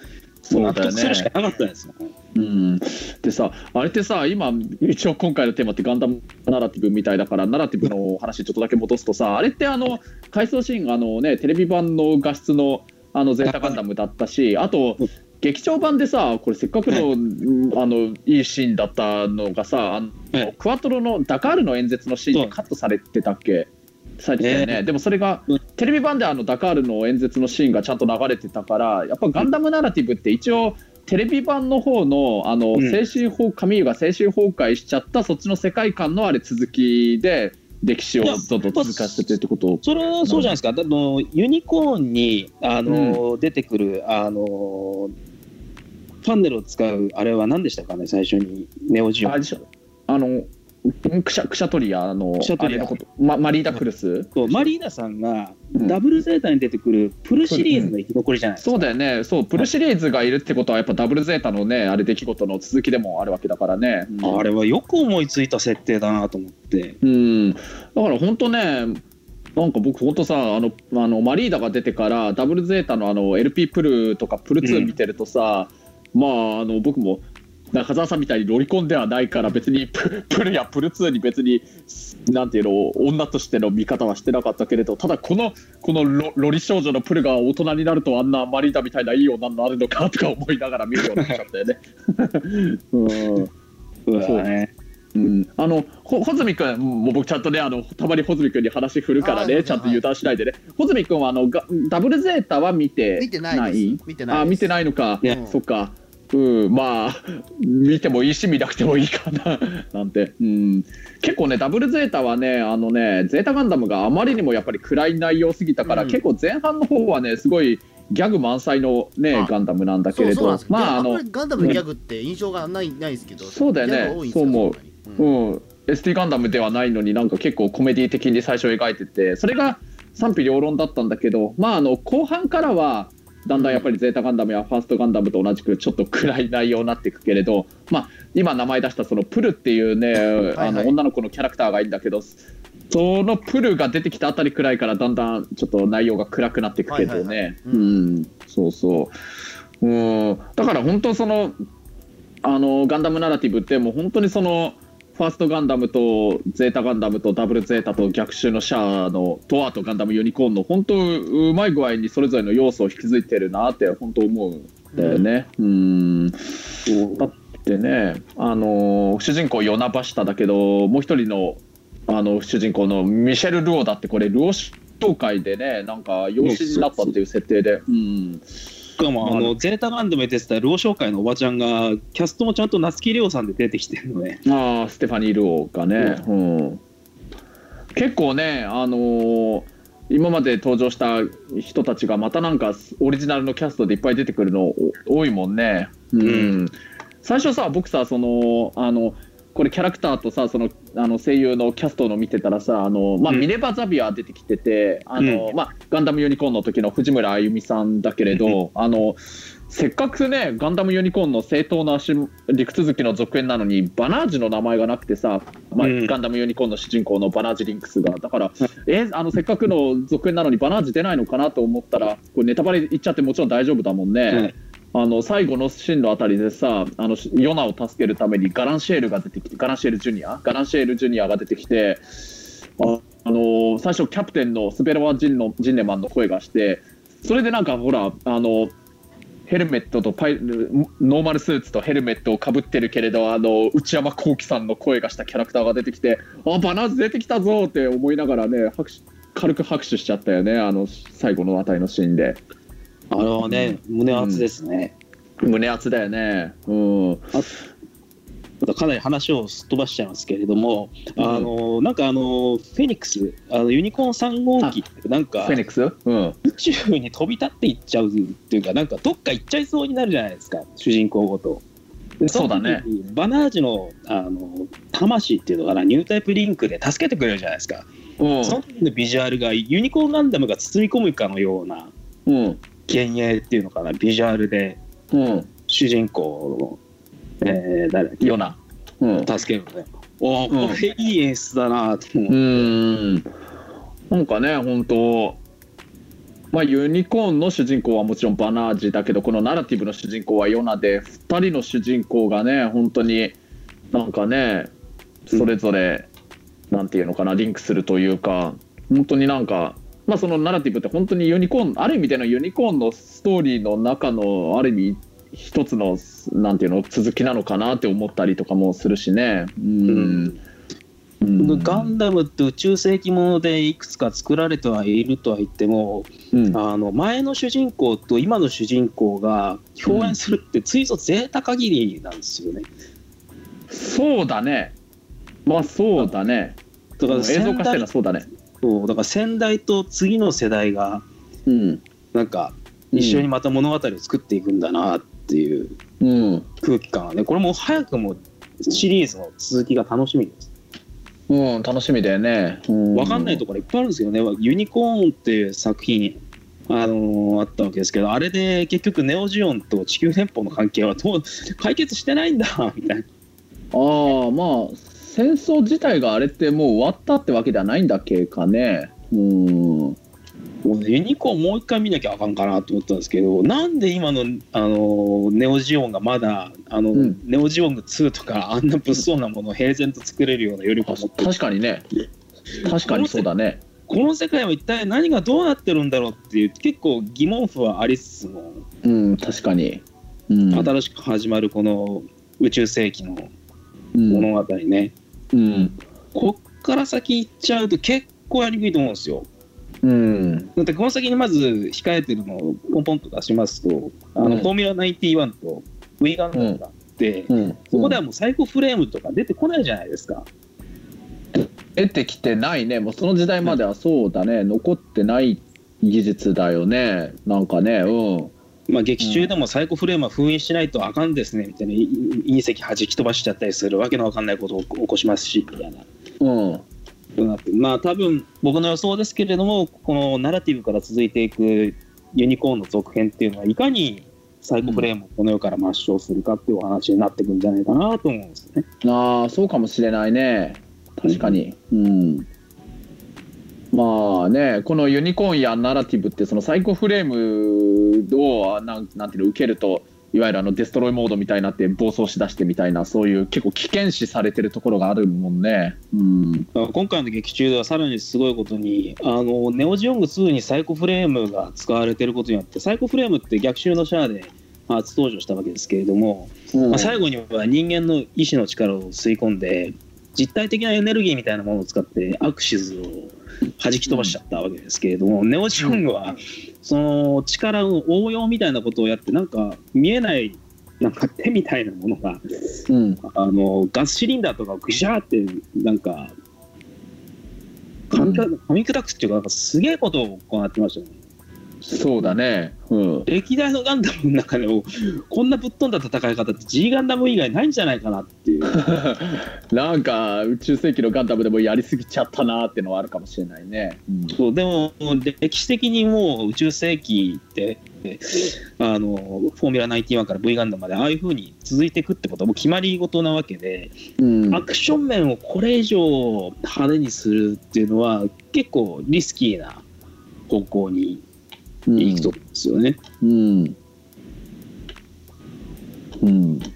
C: もう納得するしかなかったですよ、
D: うん、でさあれってさ今一応今回のテーマってガンダムナラティブみたいだからナラティブの話ちょっとだけ戻すとさ あれってあの回想シーンがあのねテレビ版の画質のあのゼータガンダムだったしあと
C: うん
D: 劇場版でさこれせっかくの,、うんあのいいシーンだったのがさあの、
C: はい。
D: クワトロのダカールの演説のシーンでカットされてたっけ？されてたよね、
C: え
D: でもそれが
C: うん。
D: テレビ版であのダカールの演説のシーンがちゃんと流れてたからやっぱガンダムナラティブって一応テレビ版の方のあの、
C: うん。
D: 精神崩カミーユが精神崩壊しちゃったそっちの世界観のあれ続きで歴史をどんどん続かせてってこと
C: それはそうじゃないですか、あのユニコーンにあの、出てくるあのファンネルを使うあれは何でしたかね最初に。ネオジオ
D: あのクシャクシャトリアの
C: クシャトリア
D: あれのこと、ま、マリーダ・クルス、
C: そうマリーナさんが
D: うん。
C: ダブルゼータに出てくるプルシリーズの生き残りじゃないですか、
D: そうだよね。そうプルシリーズがいるってことはやっぱダブルゼータのねあれ出来事の続きでもあるわけだからね、
C: あれはよく思いついた設定だなと思って。
D: うん。だから本当ねなんか僕、本当さあの、あのマリーダが出てから、ダブルゼータのあの LP プルとかプル2見てるとさ、まあ、あの僕も、中澤さんみたいにロリコンではないから、別にププルやプル2に別に、なんていうの、女としての見方はしてなかったけれど、ただ、このこのロロリ少女のプルが大人になると、あんなマリーダみたいないい女になるのかとか思いながら見るようになっちゃったよね。うん。
C: そうだね。
D: うん、あのほ穂積君もう僕ちゃんとねあのたまに穂積君に話振るからねちゃんと油断しないでね。穂積君はあのがダブルゼータは見て
B: ない？見てない
D: あ見てないのか、そっかうんまあ見てもいいし見なくてもいいかな なんて、うん、結構ねダブルゼータはねあのねゼータガンダムがあまりにもやっぱり暗い内容すぎたから、
B: うん。
D: 結構前半の方はねすごいギャグ満載のね
B: あ
D: ガンダムなんだけれどまああの
B: ガンダムのギャグって印象がないないですけど
D: そうだよね。そう思う。
B: うん。
D: うん、ST ガンダムではないのになんか結構コメディ的に最初描いててそれが賛否両論だったんだけどまああの後半からはだんだんやっぱりゼータガンダムやファーストガンダムと同じくちょっと暗い内容になっていくけれどまあ今名前出したそのプルっていうね
B: はい
D: あの女の子のキャラクターがいいんだけどそのプルが出てきたあたりくらいからだんだんちょっと内容が暗くなっていくけど
B: はいはい
D: ねそうそう。うん。だから本当そのあのガンダムナラティブってもう本当にそのファーストガンダムとゼータガンダムとダブルゼータと逆襲のシャアのとあとガンダムユニコーンの本当うまい具合にそれぞれの要素を引き継いでるなって本当思うんだよね。うんだってね、あの主人公ヨナバシタだけどもう一人のあの主人公のミシェル・ルオだってこれルオ紹介でねなんか養子になったっていう設定で。うん
C: しかも、あの、ゼータガンダムで出てたルオ紹介のおばちゃんが、キャストもちゃんと夏木レオさんで出てきてるのね。
D: ああステファニー・ルオーがね、うん結構ね、あのー今まで登場した人たちがまたなんかオリジナルのキャストでいっぱい出てくるのお多いもんね。うん最初さ僕さそのあのこれキャラクターとさそのあの声優のキャストの見てたらさあの、まあ
C: うん。
D: ミネバ・ザビア出てきててあの、まあ、ガンダムユニコーンの時の藤村あゆみさんだけれど、あのせっかくねガンダムユニコーンの正当な足陸続きの続編なのにバナージの名前がなくてさ、まあ
C: うん。
D: ガンダムユニコーンの主人公のバナージリンクスが。だから、えあのせっかくの続編なのにバナージ出ないのかなと思ったらこれネタバレ言っちゃってもちろん大丈夫だもんね。あの最後のシーンのあたりでさあのヨナを助けるためにガランシェールが出てきてガランシェールジュニアガランシェールジュニアが出てきてああの最初キャプテンのスベロワジンのジンネマンの声がしてそれでなんかほらあのヘルメットとパイノーマルスーツとヘルメットをかぶってるけれどあの内山聖輝さんの声がしたキャラクターが出てきてあバナーズ出てきたぞって思いながらね拍手軽く拍手しちゃったよねあの最後のあたりのシーンで。
C: あれはね、胸熱ですね。
D: 胸熱だよね。うん。
C: かなり話をすっ飛ばしちゃいますけれども、あのなんかあのフェニックスあのユニコーン3号機ってなんか
D: フェニックス？うん。
C: 宇宙に飛び立っていっちゃうっていうかなんかどっか行っちゃいそうになるじゃないですか主人公ごと。で
D: そうだね。
C: バナージのあの魂っていうのかなニュータイプリンクで助けてくれるじゃないですか。
D: うん。
C: その時のビジュアルがユニコーンガンダムが包み込むかのような
D: うん
C: 幻影っていうのかな？ビジュアルで。
D: うん。
C: 主人公の、えー、誰？
D: ヨナ。うん。
C: 助けるのね。お
D: うん。
C: これいい演出だなと思
D: う。
C: う。
D: ん。なんかね本当まあユニコーンの主人公はもちろんバナージだけどこのナラティブの主人公はヨナで2人の主人公がね本当になんかねそれぞれ、なんていうのかなリンクするというか本当になんかまあそのナラティブって本当にユニコーンある意味でのユニコーンのストーリーの中のある意味一つのなんていうの続きなのかなって思ったりとかもするしねうん、うん
C: ガンダムって宇宙世紀ものでいくつか作られてはいるとは言っても
D: うん
C: あの前の主人公と今の主人公が共演するってついぞゼータ限りなんですよね。
D: そうだね。まあそうだね。
C: だから
D: 映像化してるのはそうだね。
C: そうだから先代と次の世代が
D: うん。
C: なんか一緒にまた物語を作っていくんだなっていう
D: うん。
C: 空気感はねこれもう早くもシリーズの続きが楽しみです。
D: うん、楽しみだよね。
C: わかんないところいっぱいあるんですよね。ユニコーンっていう作品、あのーあったわけですけど、あれで結局ネオジオンと地球連邦の関係はどう解決してないんだみたいな。
D: ああ、まあ、戦争自体があれってもう終わったってわけではないんだっけかね。
C: うん。もうねユニコーンもう一回見なきゃあかんかなと思ったんですけどなんで今のあのネオジオンがまだあの、
D: うん。
C: ネオジオン2とかあんな物騒なものを平然と作れるような余力を持ってる。
D: 確かにね。確かにそうだね。
C: この世界は一体何がどうなってるんだろうっていう結構疑問符はありつつも、
D: うん確かに。うん。
C: 新しく始まるこの宇宙世紀の
D: うん。
C: 物語ね、
D: うん。
C: こっから先行っちゃうと結構やりにくいと思うんですよ。
D: うん。
C: だってこの先にまず控えてるのをポンポンと出しますと、あの
D: うん。
C: フォーミュラ91と V ガンダムがあって、
D: うん。
C: そこではもうサイコフレームとか出てこないじゃないですか。
D: 出てきてないね。もうその時代まではそうだね。残ってない技術だよね。なんかねうん
C: まあ、劇中でもサイコフレームは封印しないとあかんですねみたいな、い隕石弾き飛ばしちゃったりするわけのわかんないことを起こしますし。みたいな。
D: うん。
C: まあ多分僕の予想ですけれどもこのナラティブから続いていくユニコーンの続編っていうのはいかにサイコフレームをこの世から抹消するかっていうお話になってくるんじゃないかなと思うんですよね。
D: ああそうかもしれないね。確かに。うんまあねこのユニコーンやナラティブってそのサイコフレームをなんなんていうの受けるといわゆるあのデストロイモードみたいになって暴走しだしてみたいなそういう結構危険視されてるところがあるもんね。うん。
C: 今回の劇中ではさらにすごいことにあのネオジオング2にサイコフレームが使われてることによってサイコフレームって逆襲のシャアで初登場したわけですけれども、まあ、最後には人間の意志の力を吸い込んで実体的なエネルギーみたいなものを使ってアクシズを弾き飛ばしちゃったわけですけれども、ネオジオングはその力の応用みたいなことをやってなんか見えないなんか手みたいなものが
D: うん。
C: あのガスシリンダーとかをぐしゃーってなんか噛み砕噛み砕くっていうかなんかすげえことを行ってましたね。
D: そうだねうん
C: 歴代のガンダムの中でもこんなぶっ飛んだ戦い方って G ガンダム以外ないんじゃないかなっていう。
D: なんか宇宙世紀のガンダムでもやりすぎちゃったなーってのはあるかもしれないね。うん
C: そうでも歴史的にもう宇宙世紀ってあのフォーミュラ91から V ガンダムまでああいう風に続いていくってことはもう決まり事なわけで、
D: うん
C: アクション面をこれ以上派手にするっていうのは結構リスキーな方向に行くと思うんですよね。
D: うん。うん、
C: だ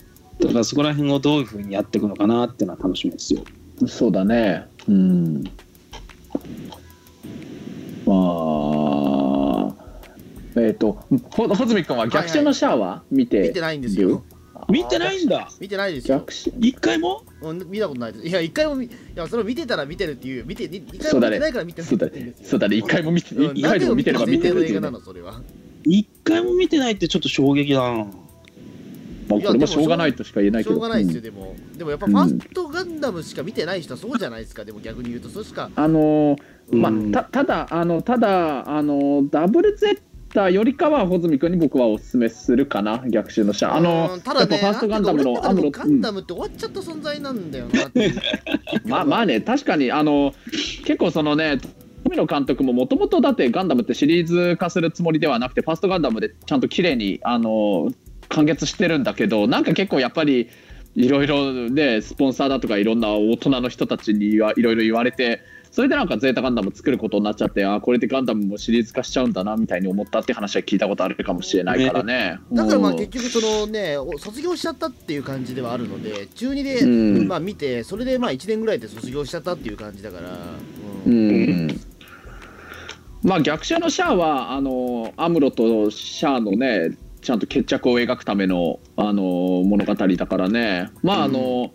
C: からそこら辺をどういう風にやっていくのかなっていうのは楽しみですよ。
D: そうだね。うん、まあえっ、とほ穂積君は逆襲のシャアは見て
B: 見てないんですよ
C: 見てないんだ。
B: 見てないですよ。
C: 一回も？
B: うん見たことないです。いや一回も見いやそれを見てたら見てるっていう見て一回も見てないから見てない
D: そうだね。そうだね。一回も見て
B: うん
D: 一回でも見てれば見てるって
C: 一回も見てないってちょっと衝撃だな。
D: まあ、これもしょうがないとしか言えないけど。
B: しょうがないですよ、でも。でもやっぱファーストガンダムしか見てない人はそうじゃないですか。でも逆に言うとそれしか。
D: あのーま
C: うん。
D: あ、たただあのただあのダブルゼッタよりかは穂積君に僕はお勧めするかな逆襲のシャアあの
B: うんただね
D: ファーストガンダムのアムロ
B: ガンダムって終わっちゃった存在なんだよな
D: まあまあね確かにあの結構そのね富野監督ももともとだってガンダムってシリーズ化するつもりではなくてファーストガンダムでちゃんと綺麗にあの完結してるんだけどなんか結構やっぱりいろいろねスポンサーだとかいろんな大人の人たちにはいろいろ言われてそれでなんかゼータガンダム作ることになっちゃって あこれでガンダムもシリーズ化しちゃうんだなみたいに思ったって話は聞いたことあるかもしれないからね。
B: だからまあ
D: うん
B: 結局そのねお卒業しちゃったっていう感じではあるので中2で、
D: うん。
B: まあ見てそれでまあ1年ぐらいで卒業しちゃったっていう感じだから、
D: う
B: うん。
D: んまあ逆襲のシャアはあのアムロとシャアのねちゃんと決着を描くためのあの物語だからね。まああの、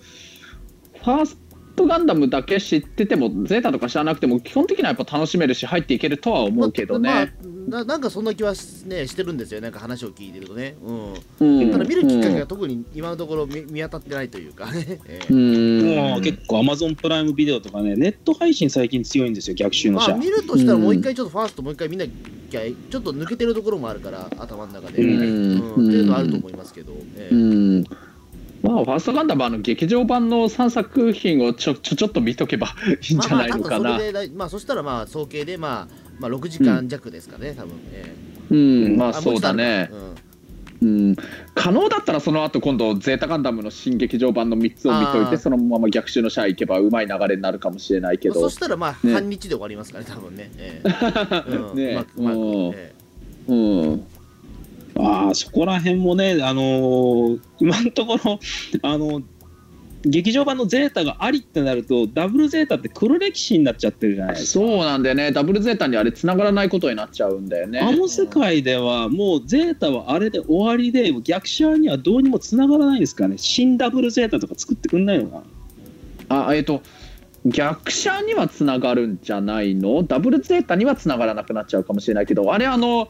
D: ファーストガンダムだけ知っててもゼータとか知らなくても基本的にはやっぱ楽しめるし入っていけるとは思うけどね、
B: まあななんかそんな気はねしてるんですよなんか話を聞いてるとね、うん。
D: うん。
B: ただ見るきっかけが特に今のところ見見当たってないというかね、ええ。
D: うん。
C: もう結構 Amazon プライムビデオとかね、ネット配信最近強いんですよ、逆襲のシャア。
B: まあ見るとしたらもう一回ちょっとファーストもう一回見なきゃちょっと抜けてるところもあるから頭の中で、
D: うん。
B: うん。っていうのはあると思いますけど、ええ。
D: うんまあ、ファーストガンダムはあの劇場版の3作品をちょちょちょっと見とけばいいんじゃないのかな。
B: まあそまあそしたらまあ総計でまあまあ6時間弱ですかね、多分、ええ
D: うん、まあ
B: あ
D: そうだね。
B: もう
D: ん、可能だったらその後今度ゼータガンダムの新劇場版の3つを見といてそのまま逆襲のシャア行けばうまい流れになるかもしれないけ
B: まあそ
D: ど、
B: したらまあ、
D: ね。
B: 半日で終わりますからね多分ね、ええ。うん。
D: ね
B: うまくうまく
D: うん。
B: え。
D: うん、
C: ああそこら辺もね、あのー今のところ、あの劇場版のゼータがありってなるとダブルゼータって黒歴史になっちゃってるじゃないですか。
D: そうなんだよね。ダブルゼータにあれ繋がらないことになっちゃうんだよね。
C: あの世界ではもうゼータはあれで終わりで逆者にはどうにもつながらないんですかね。新ダブルゼータとか作ってくんないのかな。
D: あえっ、と逆者にはつながるんじゃないの？ダブルゼータにはつながらなくなっちゃうかもしれないけどあれあの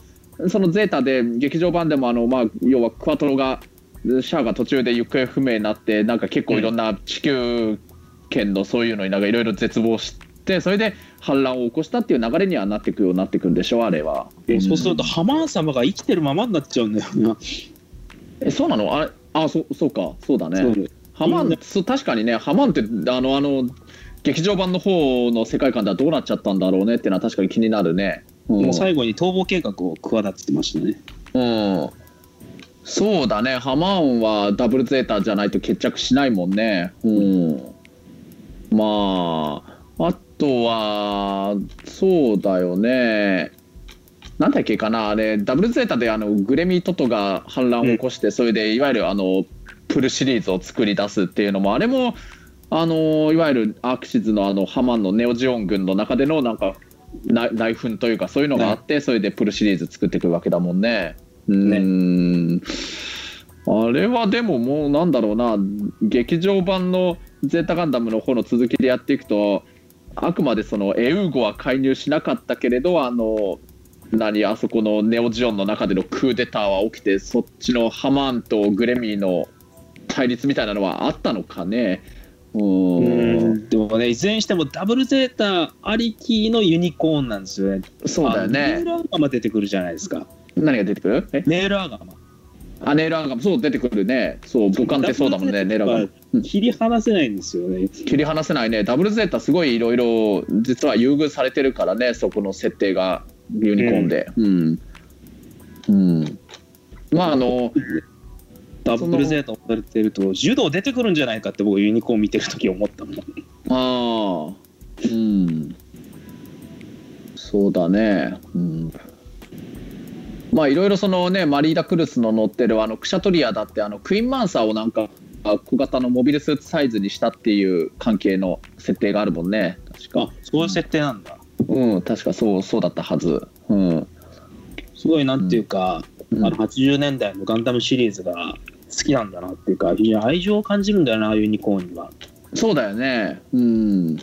D: そのゼータで劇場版でもあの、まあ、要はクワトロがシャアが途中で行方不明になってなんか結構いろんな地球圏のそういうのになんかいろいろ絶望してそれで反乱を起こしたっていう流れにはなっていくようになっていくんでしょあれは。
C: そうするとハマーン様が生きてるままになっちゃうんだよな。
D: えそうなの？あれ？あそそうかそうだね。ハマンそう確かにねハマンってあのあの劇場版の方の世界観ではどうなっちゃったんだろうねっていうのは確かに気になるね。うん
C: もう最後に逃亡計画を企ててましたね。
D: うん、そうだねハマーンはダブルゼータじゃないと決着しないもんね。うん、まああとはそうだよね。なんだっけかなあれダブルゼータであのグレミトトが反乱を起こして、それでいわゆるあのプルシリーズを作り出すっていうのもあれもあのいわゆるアークシズのあのハマンのネオジオン軍の中でのなんか内内紛というかそういうのがあって、それでプルシリーズ作っていくわけだもんね。うーんあれはでももうなんだろうな劇場版のゼータガンダムの方の続きでやっていくとあくまでそのエウーゴは介入しなかったけれどあの何あそこのネオジオンの中でのクーデターは起きてそっちのハマーンとグレミーの対立みたいなのはあったのかね。うーん
C: でもねいずれにしてもダブルゼータありきのユニコーンなんですよね。
D: そうだよ
C: あのネイ
D: ね。
C: ルアガマ出てくるじゃないですか。
D: 何が出てくる？え？
C: ネイルアガマ。
D: あネイルアンガムそう出てくるね。そう母艦ってそうだもんねネイルアンガム。うん
C: 切り離せないんですよね。
D: 切り離せないねダブルゼータすごいいろいろ実は優遇されてるからねそこの設定がユニコーンでうん、うんまああの
C: ダブルゼータをされてると柔道出てくるんじゃないかって僕ユニコーン見てる時思ったもん。
D: ああ。うん。そうだね。うん。まあいろいろそのねマリーダ・クルスの乗ってるあのクシャトリアだってあのクイーンマンサーをなんかあ小型のモビルスーツサイズにしたっていう関係の設定があるもんね。確か。
C: あそういう設定なんだ。
D: うん確かそうそうだったはず。うん。
C: すごいなんていうか、
D: うん。
C: あの80年代のガンダムシリーズが好きなんだなっていうか、非常に愛情を感じるんだよな、ユニコーンには。
D: そうだよね。うん。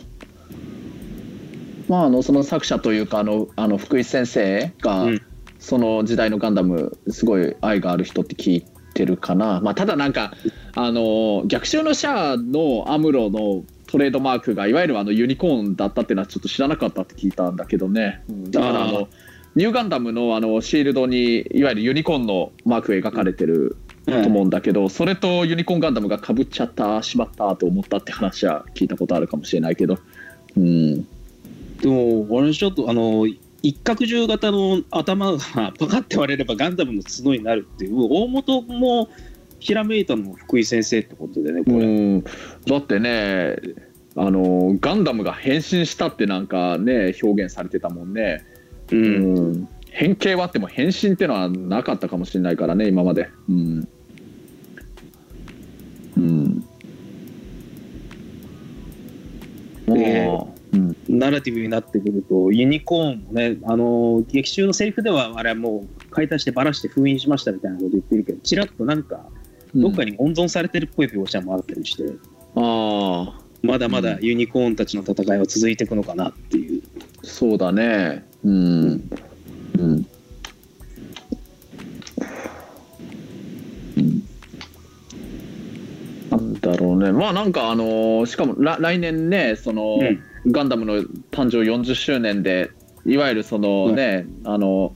D: まああのその作者というかあのあの福井先生が、
C: うん
D: その時代のガンダムすごい愛がある人って聞いてるかな。まあただなんかあの逆襲のシャアのアムロのトレードマークがいわゆるあのユニコーンだったっていうのはちょっと知らなかったって聞いたんだけどね。うんだからあのニューガンダムのあのシールドにいわゆるユニコーンのマークが描かれてると思うんだけど、それとユニコーンガンダムがかぶっちゃったしまったと思ったって話は聞いたことあるかもしれないけど。うん。
C: でも、俺ちょっと、あの、一角獣型の頭がパカって割れればガンダムの角になるっていう、大元もひらめいたのも福井先生ってことでね、これ。
D: うん。だってねあのガンダムが変身したってなんかね表現されてたもんね、
C: う。
D: うんん、変形はあっても変身ってのはなかったかもしれないからね今まで。うん、うん、
C: で
D: まあうん
C: ナラティブになってくると、ユニコーンもね、あの、劇中のセリフでは、あれはもう、解体してばらして封印しましたみたいなこと言ってるけど、ちらっとなんか、どっかに温存されてるっぽい描写もあったりして、
D: ああ
C: まだまだユニコーンたちの戦いは続いていくのかなっていう。
D: そうだね。うん。うん。うんだろうね。まあなんかあのーしかもら来年ね、その、ガンダムの誕生40周年で、いわゆるそのね、あの、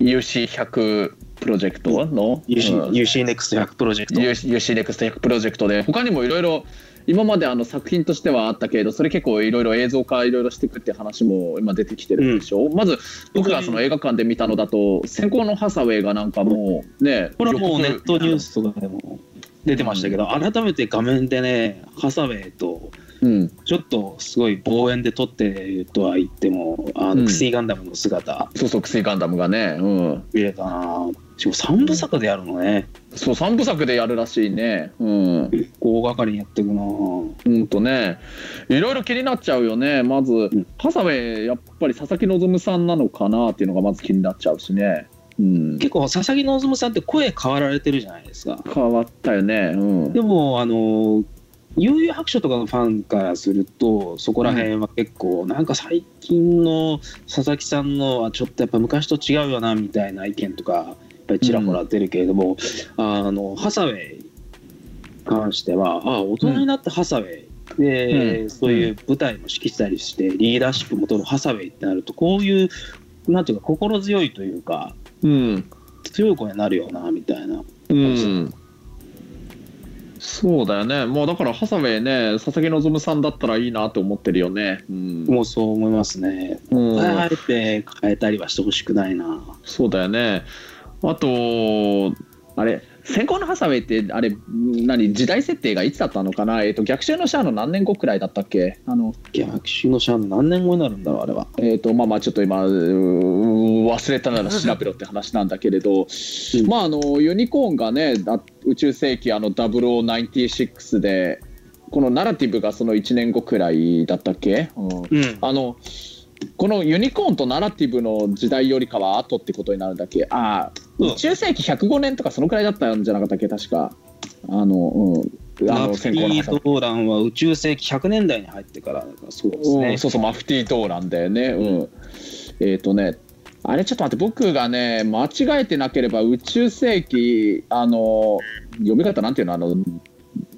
D: UC100 プロジェクトの、
C: UC
D: うん。
C: UC ネクスト100プロジェクト。
D: UC ネクスト100プロジェクトで他にもいろいろ今まであの作品としてはあったけれどそれ結構いろいろ映像化いろいろしていくって話も今出てきてるでしょ、まず僕がその映画館で見たのだと「先行のハサウェイ」がなんかもうね
C: これはもうネットニュー
D: ス、
C: スとかでも出てましたけど、改めて画面でね、ハサウェイと、
D: うん、
C: ちょっとすごい望遠で撮ってるとは言っても、あ
D: うん。
C: のクシーガンダムの姿、
D: そうそうクシーガンダムがね、うん、
C: 見れたな。しかも三部作でやるのね、
D: そう3部作でやるらしいね。うん。
C: 大掛かりにやっていくな。
D: うんとね。いろいろ気になっちゃうよね。まず、
C: ん。
D: ハサウェイやっぱり佐々木希さんなのかなっていうのがまず気になっちゃうしね、うん、
C: 結構佐々木希さんって声変わられてるじゃないですか。
D: 変わったよね。うん。
C: でもあの悠々白書とかのファンからするとそこら辺は結構、なんか最近の佐々木さんのはちょっとやっぱ昔と違うよなみたいな意見とかやっぱりちらほら出るけれども、あのハサウェイに関してはあ大人になってハサウェイ、で、
D: うん。
C: そういう舞台も指揮したりしてリーダーシップも取るハサウェイってなるとこういうなんていうか心強いというか
D: うん。
C: 強い声になるよなみたいな。
D: うん。そうだよね。もうだからハサウェイね佐々木希さんだったらいいなと思ってるよね。うん、
C: もうそう思いますね。
D: うん。
C: あえて変えたりはしてほしくないな。
D: そうだよね。あとあれ先行のハサウェイってあれ何時代設定がいつだったのかな、えっと逆襲のシャアの何年後くらいだったっけ？あの
C: 逆襲のシャアの何年後になるんだろう、あれは。
D: えっ、とまあまあちょっと今うー忘れたなら調べろって話なんだけれど、まああのユニコーンがねだ宇宙世紀あの0096でこのナラティブがその1年後くらいだったっけ、うん。
C: うん。
D: あのこのユニコーンとナラティブの時代よりかは後ってことになるんだっけ？ああ
C: うん。
D: 宇宙世紀105年とかそのくらいだったんじゃなかったっけ？確かあのうん。あ
C: マフティー・ドーランは宇宙世紀100年代に入ってからそうですね。
D: うんそうそうマフティー・ドーランだよね。うん。えっ、とねあれちょっと待って僕がね間違えてなければ宇宙世紀あの読み方なんていうの？あの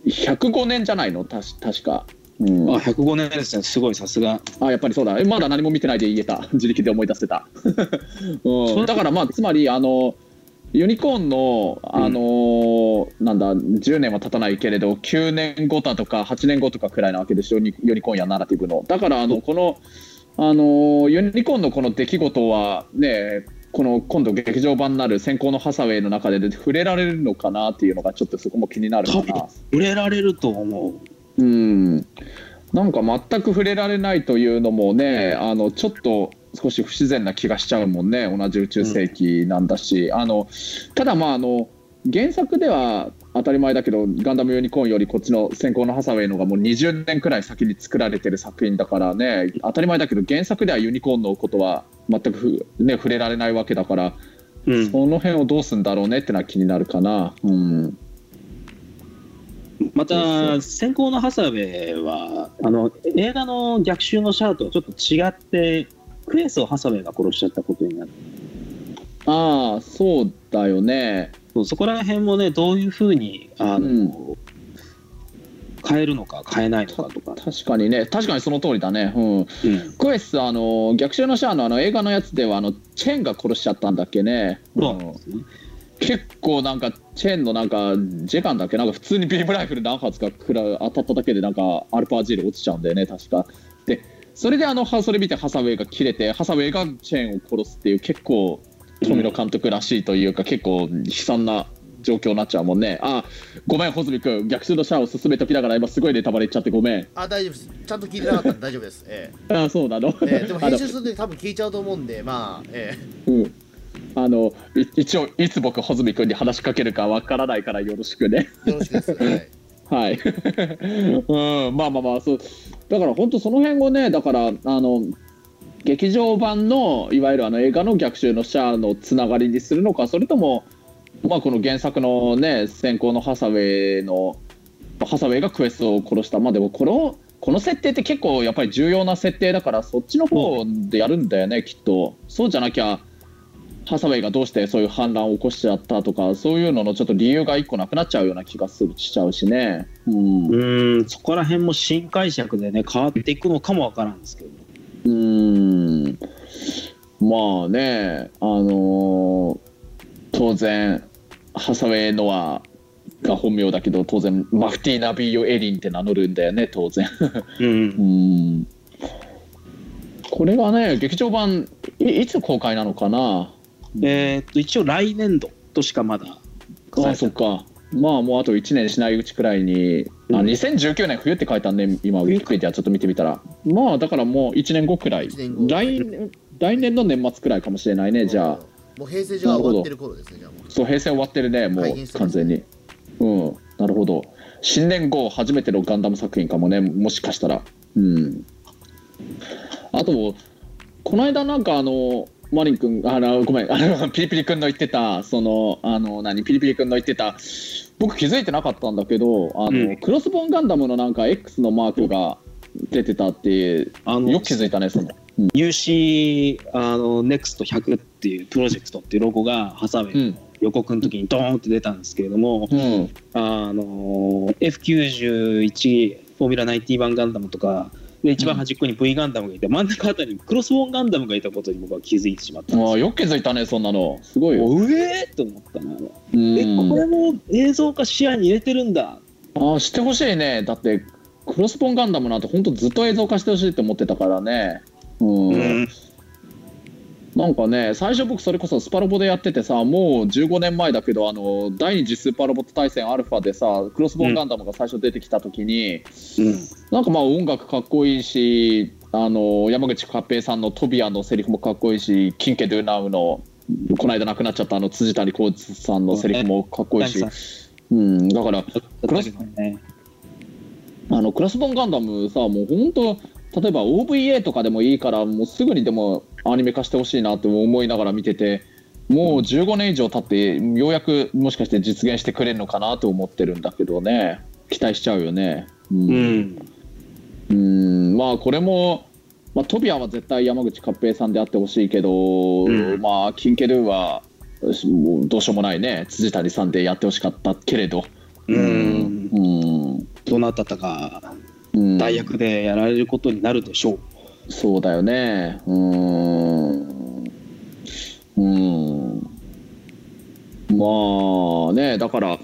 D: 105年じゃないの？たし確か、うん、
C: あ、105年ですね。すごい、さすが。
D: あやっぱりそうだえまだ何も見てないで言えた 自力で思い出せた、うん、だからまあつまりあのユニコーンの、あのーなんだ10年は経たないけれど9年後だとか8年後とかくらいなわけでしょユニユニコーンやナラティブのだからあのこの、あのーユニコーンのこの出来事はねこの今度劇場版になる先行のハサウェイの中で触れられるのかなっていうのがちょっとそこも気になるかな。
C: 売れられると思う。
D: うん、なんか全く触れられないというのもねあのちょっと少し不自然な気がしちゃうもんね。同じ宇宙世紀なんだし、あのただまああの原作では当たり前だけどガンダムユニコーンよりこっちの先行のハサウェイのがもう20年くらい先に作られてる作品だからね。当たり前だけど原作ではユニコーンのことは全くふ、ね、触れられないわけだから、
C: うん。
D: その辺をどうするんだろうねってのは気になるかな。うん
C: また、先行のハサウェイは、あの、映画の逆襲のシャアとはちょっと違って、クエスをハサウェイが殺しちゃったことになる。
D: ああそうだよね。
C: そこら辺もね、どういうふうに、あの、
D: うん
C: 変えるのか変えないのかとか。
D: 確かにね確かにその通りだね、うん、
C: うん。
D: クエスあの逆襲のシャアのあの映画のやつではあのチェーンが殺しちゃったんだっけね、
C: そう
D: うん
C: なんですね。
D: 結構なんかチェーンのなんかジェカンだっけなんか普通にビームライフル何発かくら当たっただけでなんかアルファジール落ちちゃうんだよね確か。でそれであのはそれ見てハサウェイが切れてハサウェイがチェーンを殺すっていう結構富野監督らしいというか、結構悲惨な状況になっちゃうもんね。あごめん穂積君逆襲のシャアを進めときながら今すごいネタバレ言っちゃってごめん。
B: あ大丈夫です。ちゃんと聞いてなかったんで大丈夫です。え
D: あそうなの、
B: えええでも編集するとき多分聞いちゃうと思うんでまあえ。
D: うん、あのい一応いつ僕穂積君に話しかけるかわからないからよろしくね。
B: えよろしくです。はい。
D: はい、うん、まあまあまあそう。だから本当その辺をねだからあの劇場版のいわゆるあの映画の逆襲のシャアのつながりにするのかそれとも、まあ、この原作のね先行のハサウェイのハサウェイがクエストを殺した。まあでもこのこの設定って結構やっぱり重要な設定だからそっちの方でやるんだよね、きっと。そうじゃなきゃハサウェイがどうしてそういう反乱を起こしちゃったとかそういうののちょっと理由が一個なくなっちゃうような気がするしちゃうしね。うん。
C: うん、そこら辺も新解釈でね、変わっていくのかもわからんですけど。
D: うーん。まあねあのー当然ハサウェイのはが本名だけど当然マフティー・ナビーヨ・エリンって名乗るんだよね当然。
C: うん。
D: うん。これがね劇場版いいつ公開なのかな？
C: えーっと一応来年度としかまだ
D: あそっか。まあもうあと1年しないうちくらいに、あ
C: うん
D: 2019年冬って書いたんで今ウィキペディアちょっと見てみたら。まあだからもう1年後くらい。来年来年の年末くらいかもしれないねじゃあ。
B: もう平成上は終わってる頃ですねじゃあもう。
D: そう平成終わってるねも
B: はい
D: う完全に。うん。なるほど。新年後初めてのガンダム作品かもねもしかしたら。うん。あとこの間なんかあのマリン君あのごめん。あのピリピリ君の言ってたそのあの何ピリピリ君の言ってた。僕気づいてなかったんだけどあの、
C: うん。
D: クロスボーンガンダムのなんか X のマークが出てたって
C: あの
D: よく気づいたねその。
C: UC あの NEXT100 っていうプロジェクトっていうロゴがハサウェイ
D: うん。
C: 予告の時にドーンって出たんですけれども、
D: うん。
C: あの F91 フォーミュラ91ガンダムとかで一番端っこに V ガンダムがいて真ん中あたりにクロスボーンガンダムがいたことに僕は気づいてしまったんですよ。
D: ああよく気づいたねそんなの。すごいよ、
C: おうえーって思ったな。
D: うん。
C: えこれも映像化視野に入れてるんだ。
D: ああしてほしいね。だってクロスポンガンダムなんて本当ずっと映像化してほしいって思ってたからね。うん、
C: うん
D: なんかね最初僕それこそスパロボでやっててさもう15年前だけどあの第二次スーパーロボット対戦アルファでさクロスボーンガンダムが最初出てきた時に、なんかまあ音楽かっこいいしあの山口勝平さんのトビアのセリフもかっこいいしキンケ・ドゥ・ナウのこの間亡くなっちゃったあの辻谷浩二さんのセリフもかっこいいし、うん、だから
C: クロスね。
D: あのクロスボーンガンダムさもう本当例えば OVA とかでもいいからもうすぐにでもアニメ化してほしいなって思いながら見ててもう15年以上経ってようやくもしかして実現してくれるのかなと思ってるんだけどね。期待しちゃうよね。うん。
C: うん。
D: うん。まあこれも、まあ、トビアは絶対山口勝平さんであってほしいけど、
C: うん。
D: まあキンケルーはもうどうしようもないね。辻谷さんでやってほしかったけれど。
C: うん。
D: うん、
C: どなたか
D: うん、
C: 代役でやられることになるでしょう。
D: そうだよね。うーん。うーん。まあね、だから、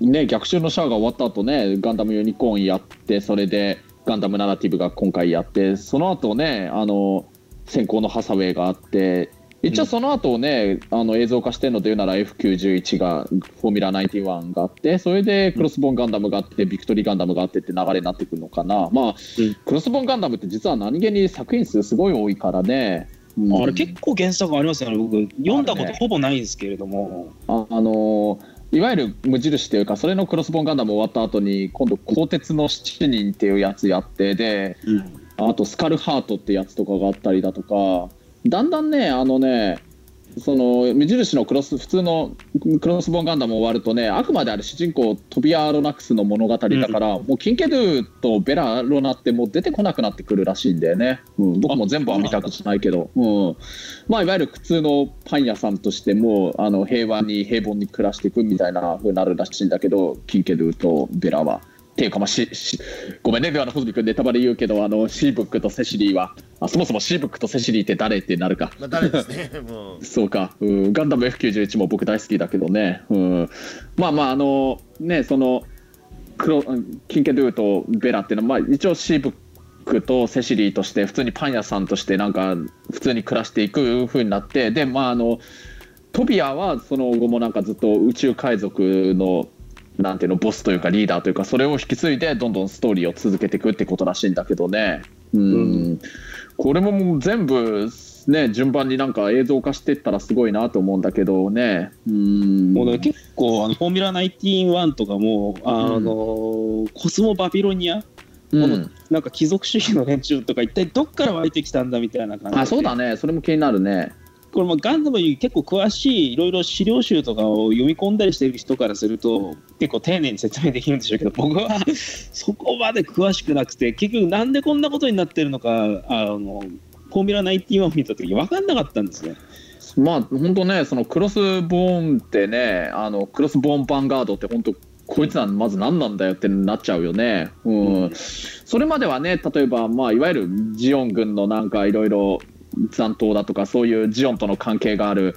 D: ね、逆襲のシャアが終わった後ね、ガンダムユニコーンやって、それでガンダムナラティブが今回やって、その後ね、あの、先行のハサウェイがあって、一応その後ね、あの映像化してるので言うなら F91 がフォーミュラ91があってそれでクロスボーンガンダムがあってビクトリーガンダムがあってって流れになってくるのかな。まあ、
C: うん。
D: クロスボーンガンダムって実は何気に作品数すごい多いからね、うん。
C: あれ結構原作ありますよね。僕読んだことほぼないんですけれども。
D: ああのいわゆる無印というかそれのクロスボーンガンダム終わった後に今度鋼鉄の7人っていうやつやってであとスカルハートってやつとかがあったりだとかだんだんねあのねその無印のクロス普通のクロスボーンガンダム終わるとねあくまであれ主人公トビア・ロナクスの物語だから、もうキンケドゥとベラ・ロナってもう出てこなくなってくるらしいんだよね、うん、僕も全部は見たくないけど、うん。まあ、いわゆる普通のパン屋さんとしてもあの平和に平凡に暮らしていくみたいな風になるらしいんだけどキンケドゥとベラは。っていうかまあししごめんね、ではのホズミ君ネタバレ言うけどあのシーブックとセシリーはあそもそもシーブックとセシリーって誰ってなるか。
B: まあ誰ですね。もう。
D: そうか、うん、ガンダム F91 も僕大好きだけどね、うん、まあまああのねそのクロキンケドゥとベラっていうのは、まあ、一応シーブックとセシリーとして普通にパン屋さんとしてなんか普通に暮らしていく風になってでまああのトビアはその後もなんかずっと宇宙海賊のなんていうのボスというかリーダーというかそれを引き継いでどんどんストーリーを続けていくってことらしいんだけどね。うん、これももう全部ね順番になんか映像化していったらすごいなと思うんだけどね。うん。
C: もうね結構あのフォーミュラ91とかもあの、コスモバビロニア
D: うん。
C: なんか貴族主義の連中とか一体どっから湧いてきたんだみたいな感じで。
D: あそうだね。それも気になるね
C: これもガンダムに結構詳しいいろいろ資料集とかを読み込んだりしてる人からすると結構丁寧に説明できるんでしょうけど僕は そこまで詳しくなくて結局なんでこんなことになってるのかあのフォーミュラ91を見た時分かんなかったんですね。
D: まあ本当ねそのクロスボーンってねあのクロスボーンヴァンガードって本当こいつらまず何なんだよってなっちゃうよね。うん、それまではね例えばまあいわゆるジオン軍のなんかいろいろ残党だとかそういうジオンとの関係がある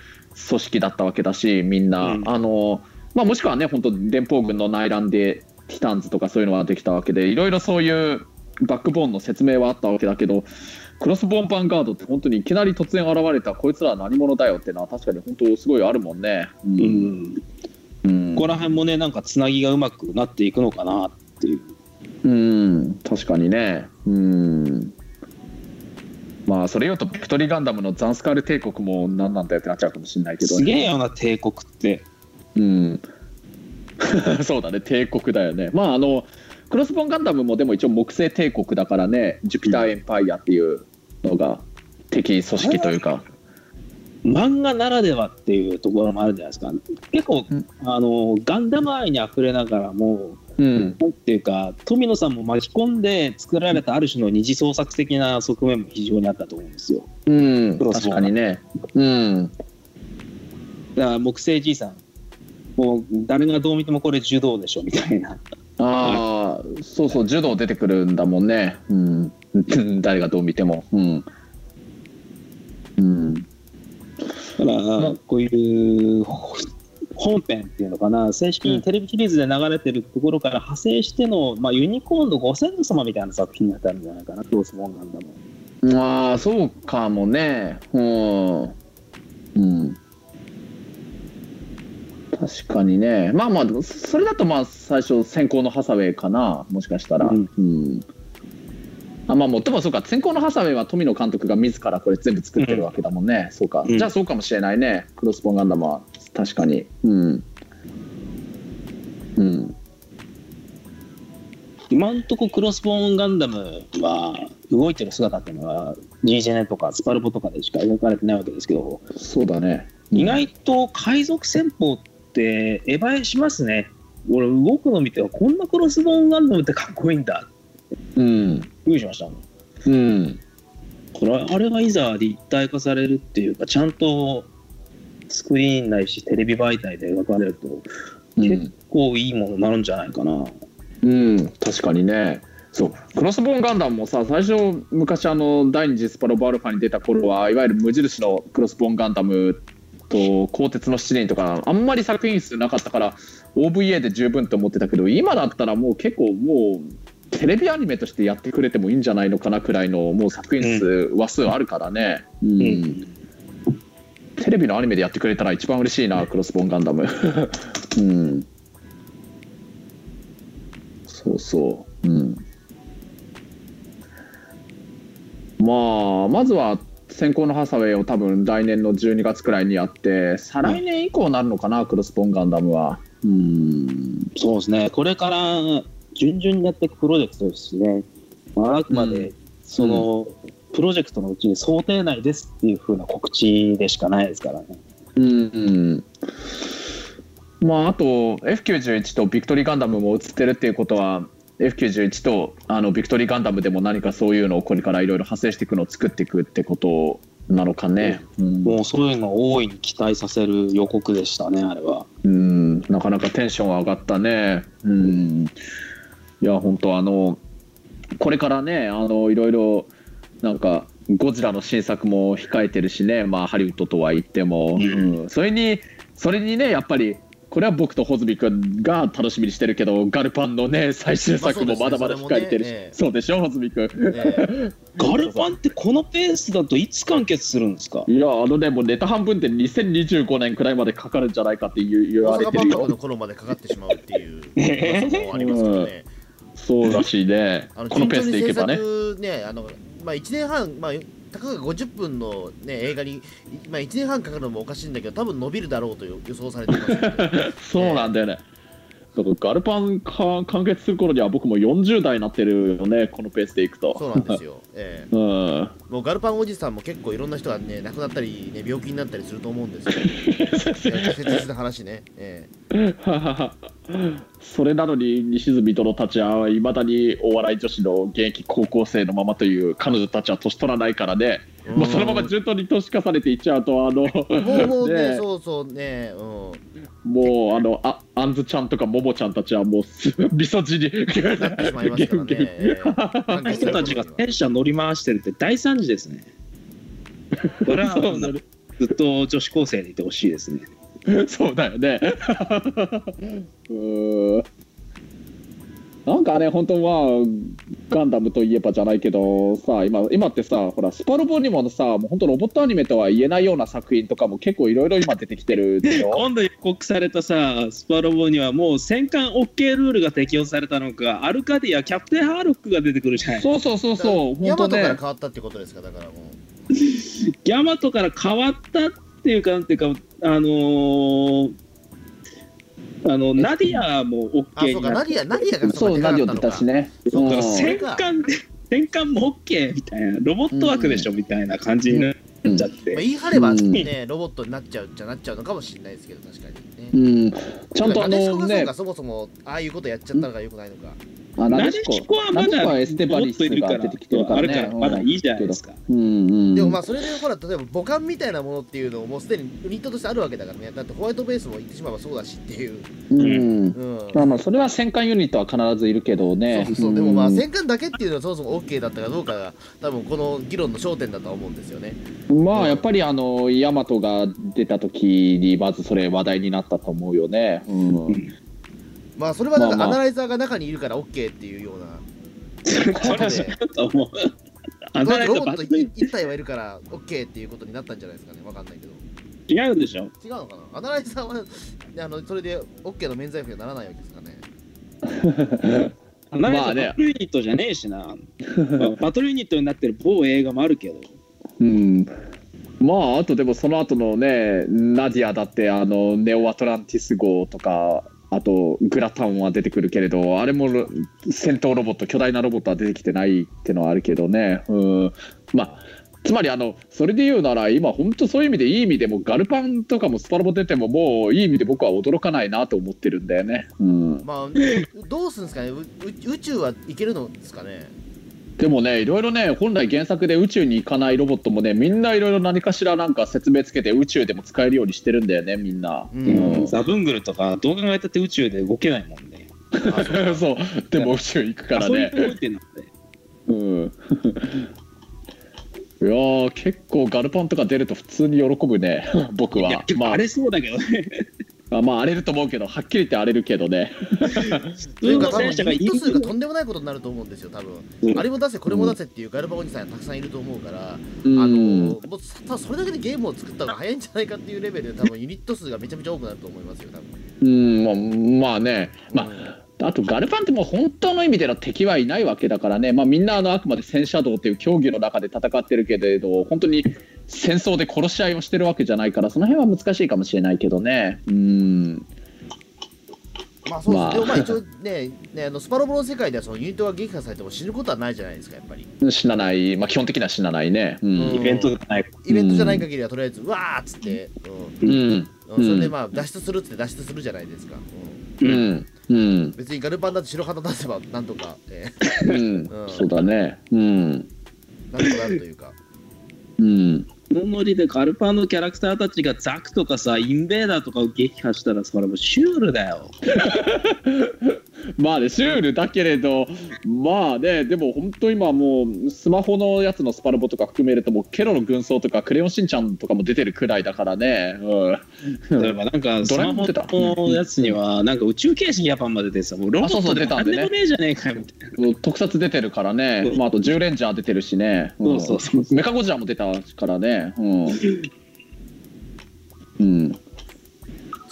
D: 組織だったわけだしみんな、
C: うん。
D: あのまあ、もしくはね本当連邦軍の内乱でティタンズとかそういうのができたわけでいろいろそういうバックボーンの説明はあったわけだけどクロスボーンヴァンガードって本当にいきなり突然現れたこいつらは何者だよっていうのは確かに本当すごいあるもんね。う
C: うんん、
D: うん。
C: ここら辺もねなんかつなぎがうまくなっていくのかなっていう。
D: うん。確かにね。うんまあそれ言うとビクトリーガンダムのザンスカール帝国も何なんだよってなっちゃうかもしれないけど
C: すげえよな帝国って。
D: うん。そうだね帝国だよね。まああのクロスボーンガンダムもでも一応木星帝国だからねジュピターエンパイアっていうのが敵組織というか。
C: 漫画ならではっていうところもあるじゃないですか。結構、
D: うん。
C: あのガンダム愛にあふれながらも
D: うん。
C: なんていうか富野さん。も巻き込んで作られたある種の二次創作的な側面も非常にあったと思うん。ですよ
D: うん確かにね。うん。
C: だから木星じいさんもう誰がどう見てもこれ柔道でしょみたいな。
D: ああそうそう柔道出てくるんだもんね。うん。誰がどう見ても。うん。うん。
C: だからこういう本編っていうのかな正式にテレビシリーズで流れてるところから派生しての、まあ、ユニコーンのご先祖様みたいな作品になったんじゃないかなクロスボーンガンダム
D: ああそうかもね。う。んうん。確かにね。まあまあそれだとまあ最初先行のハサウェイかなもしかしたら。
C: うん。
D: うんあまあもっともそうか先行のハサウェイは富野監督が自らこれ全部作ってるわけだもんね、そうか、
C: うん。
D: じゃあそうかもしれないね。クロスボーンガンダムは。確かに。うん。うん。
C: 今んとこクロスボーンガンダムは動いてる姿っていうのは G ジェネとかスパルボとかでしか描かれてないわけですけど、
D: そうだね。
C: 意外と海賊戦法ってエヴァしますね。俺動くの見てこんなクロスボーンガンダムってかっこいいんだ。
D: うん
C: びっくりしました
D: うん。
C: これあれがいざ立体化されるっていうかちゃんとスクリーンないしテレビ媒体で描かれると結構いいものになるんじゃないかな、
D: うん、確かにね。そう。クロスボーンガンダムもさ最初昔あの第二次スパロボアルファに出た頃はいわゆる無印のクロスボーンガンダムと鋼鉄の七人とかあんまり作品数なかったから OVA で十分と思ってたけど今だったらもう結構もうテレビアニメとしてやってくれてもいいんじゃないのかなくらいのもう作品数、話数あるからね、うん。
C: ん。
D: テレビのアニメでやってくれたら一番嬉しいなクロスボーンガンダム。うん。そうそう。うん。まあまずは先行のハサウェイを多分来年の12月くらいにやって再来年以降になるのかな、クロスボーンガンダムは。うん。
C: そうですね。これから順々にやっていくプロジェクトですしね、まあ、あくま
D: う
C: でその、プロジェクトのうちに想定内ですっていう風な告知でしかないですからね。
D: うんまああと F91 とビクトリーガンダムも映ってるっていうことは F91 とあのビクトリーガンダムでも何かそういうのをこれからいろいろ派生していくのを作っていくってことなのかね。うん。
C: もうそういうのを大いに期待させる予告でしたねあれは。
D: うん。なかなかテンション上がったね。うん、いや本当あのこれからねあのいろいろなんかゴジラの新作も控えてるしね、まあ、ハリウッドとは言っても、
C: うん。
D: うん。それにそれにねやっぱりこれは僕と穂積君が楽しみにしてるけどガルパンのね最終作もまだまだ控えてるし、
B: まあそうですね。そね
D: そうでしょ穂積君。
B: え
C: ガルパンってこのペースだといつ完結するんですか？
D: いやあのねもうネタ半分で2025年くらいまでかかるんじゃないかって言われてるよ。
B: 阪万博の。頃までかかってしまうっていう 噂もありますからね。
D: そうらしいね。
B: あの
D: このペースでいけばね。
B: 順調に制作ねあのまあ、1年半、まあ、たかが50分の、ね、映画に、まあ、1年半かかるのもおかしいんだけど、多分伸びるだろうと予想されていますので
D: そうなんだよね。だからガルパンか完結する頃には僕も40代になってるよね、このペースでいくと。
B: そうなんですよ、え
D: うん、
B: えもうガルパンおじさんも結構いろんな人が、ね、亡くなったり、ね、病気になったりすると思うんですよ、ええ切実な話ね、え
D: それなのに西住殿たちはいまだにお笑い女子の現役高校生のままという彼女たちは年取らないからね、
B: え
D: もうそのまま順当に年重ねていっちゃうとあの
B: もうもうね
D: ね
B: そうそうね、うん、
D: もうあのああんずちゃんとかももちゃんたちはもうすみそ汁に
B: なってしまいますからね、ええ関係する
C: 人たちが戦車乗り回してるって大惨事ですね。これはずっと女子高生でいてほしいですね。
D: そうだよね。うーんなんかね、本当はガンダムといえばじゃないけどさ今、今ってさ、ほら、スパロボにもさ、もう本当ロボットアニメとは言えないような作品とかも結構いろいろ今出てきてるでしょ。
C: 今度予告されたさ、スパロボにはもう戦艦 OK ルールが適用されたのか、アルカディア、キャプテンハーロックが出てくるじゃない。
D: そうそうそうそう、本当
B: ヤマトから
D: ね。
B: 変わったってことですか？だからも
C: ヤマトから変わったっていうか、なんていうか、あのーあのナディアも
B: うあ
C: OK
B: そうか
C: になって
B: ナディアナディアが
D: そう、
B: か
D: 何を出
B: でか。かった
D: しね。
C: そうだから
D: うん。
C: 戦艦で戦艦も OK みたいなロボット枠でしょみたいな感じになっちゃって、
B: まあ、言い張れば
D: うん。
B: ね、ロボットになっちゃうじゃなっちゃうのかもしれないですけど確かに。ね
D: うん、ちゃんとあ
B: なでしこ
D: のね
B: がそうか、そもそもああいうことやっちゃったのがよくないのか、
D: あ
C: なでしこはまだ
D: エステバリスが出てきてるからね。
C: からまだいいじゃないですか。
D: うんうん。
B: でもまあそれでほら例えば母艦みたいなものっていうのをもうすでにユニットとしてあるわけだからねだってホワイトベースも言ってしまえばそうだしっていう、
D: うん。
B: うん
D: まあまあそれは戦艦ユニットは必ずいるけどね。
B: そうそうでもまあ
D: ん
B: 戦艦だけっていうのはそもそも OK だったかどうかが多分この議論の焦点だとは思うんですよね
D: まあやっぱりあのヤマトが出た時にまずそれ話題になったと思うよね。うん。
B: まあそれはなんかアナライザーが中にいるから OK っていうような
C: それ違うと思う。アナライザー
B: ロボット一体はいるから OK っていうことになったんじゃないですかねわかんないけど
C: 違うでしょ？
B: 違うのかな？アナライザーはあのそれで OK の免罪符にはならないわけですかね
C: アナライザ
D: まあね
C: ーバトルユニットじゃねえしな。まあバトルユニットになってる某映画もあるけど。
D: うん。まああとでもその後のねナディアだってあのネオアトランティス号とか。あとグラタンは出てくるけれどあれも戦闘ロボット巨大なロボットは出てきてないってのはあるけどね。うん。まあつまりあのそれで言うなら今本当そういう意味でいい意味でもガルパンとかもスパロボ出てももういい意味で僕は驚かないなと思ってるんだよね、うん、
B: まあどうするんですかね？宇宙はいけるのですかね？
D: でもねいろいろね本来原作で宇宙に行かないロボットもねみんないろいろ何かしらなんか説明つけて宇宙でも使えるようにしてるんだよねみんな、
B: うん。
D: うん。
C: ザブングルとか動画がやったって宇宙で動けないもんね。
D: そう。でも宇宙行くからね。
C: そういう動いてるので。
D: うん。いやー結構ガルパンとか出ると普通に喜ぶね僕
C: いや
D: はまあ。
C: あれそうだけどね。
D: あまあ荒れると思うけどはっきり言って荒れるけどね。
C: 普通の戦車が
B: ユニット数がとんでもないことになると思うんですよ多分、
C: うん。
B: あれも出せこれも出せっていうガルバおじさんがたくさんいると思うから、
D: うん。
B: あのもうたそれだけでゲームを作った方が早いんじゃないかっていうレベルで多分ユニット数がめちゃめちゃ多くなると思いますよ多分。
D: うんまあまあね。まあ
B: あ
D: あとガルパンってもう本当の意味での敵はいないわけだからね、まあ、みんなあのあくまで戦車道っていう競技の中で戦ってるけれど本当に戦争で殺し合いをしてるわけじゃないからその辺は難しいかもしれないけどね。うん。
B: まあそうです、
D: まあ。
B: でもまあ一応ねねあのスパロボの世界ではそのユニットが撃破されても死ぬことはないじゃないですかやっぱり。
D: 死なない、まあ、基本的には死なないね。うん。
B: うん
C: イベントじゃない。
B: イベントじゃない限りはとりあえず、わーっつって、うん。
D: うん。
B: うん。それでまあ脱出するって脱出するじゃないですか、うん
D: うん。うん
B: 別にガルパンだって白旗出せばなんとか、え
D: うん。
B: うん。
D: そうだね。うん。
B: ーなんとかなるというか。
D: うん。
C: このノリでガルパンのキャラクターたちがザクとかさ、インベーダーとかを撃破したらそれもうシュールだよ。
D: まあねシュールだけれどまあねでも本当今もうスマホのやつのスパロボとか含めるともうケロの軍曹とかクレヨンしんちゃんとかも出てるくらいだからね。うん。
C: 例えばなんかスマホのやつにはなんか宇宙刑事ジャパンまで出てさ、もうロボットで
D: 出たんでね。
C: 何でもねえじゃねえかよみたいな。
D: 特撮出てるからね、
C: う。ん
D: まあ、あと10レンジャー出てるしね、ん。
C: そうそうそう。
D: メカゴジラも出たからねうん、うん、
B: じ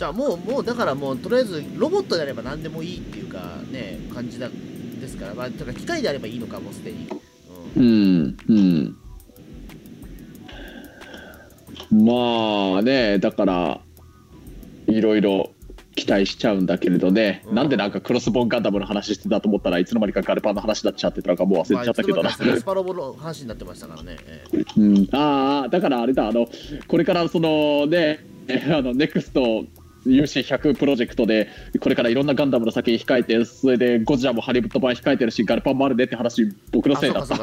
B: ゃあもうもうだからもうとりあえずロボットであれば何でもいいっていうかね感じだですから。まあとか機械であればいいのかもうすでに、うん。
D: うん。うん。まあねだからいろいろ期待しちゃうんだけれどね、
B: うん。
D: なんでなんかクロスボーンガンダムの話してたと思ったらいつの間にかガルパンの話になっちゃってたのかもう忘れちゃったけどな、
B: まあいつの間にかスパロボの話になってましたからね、ええ。
D: うん、ああだからあれだあのこれからそのねあのネクスト UC100 プロジェクトでこれからいろんなガンダムの先に控えてそれでゴジラもハリウッド版控えてるしガルパンもあるねって話僕の
B: あ
D: せいだった。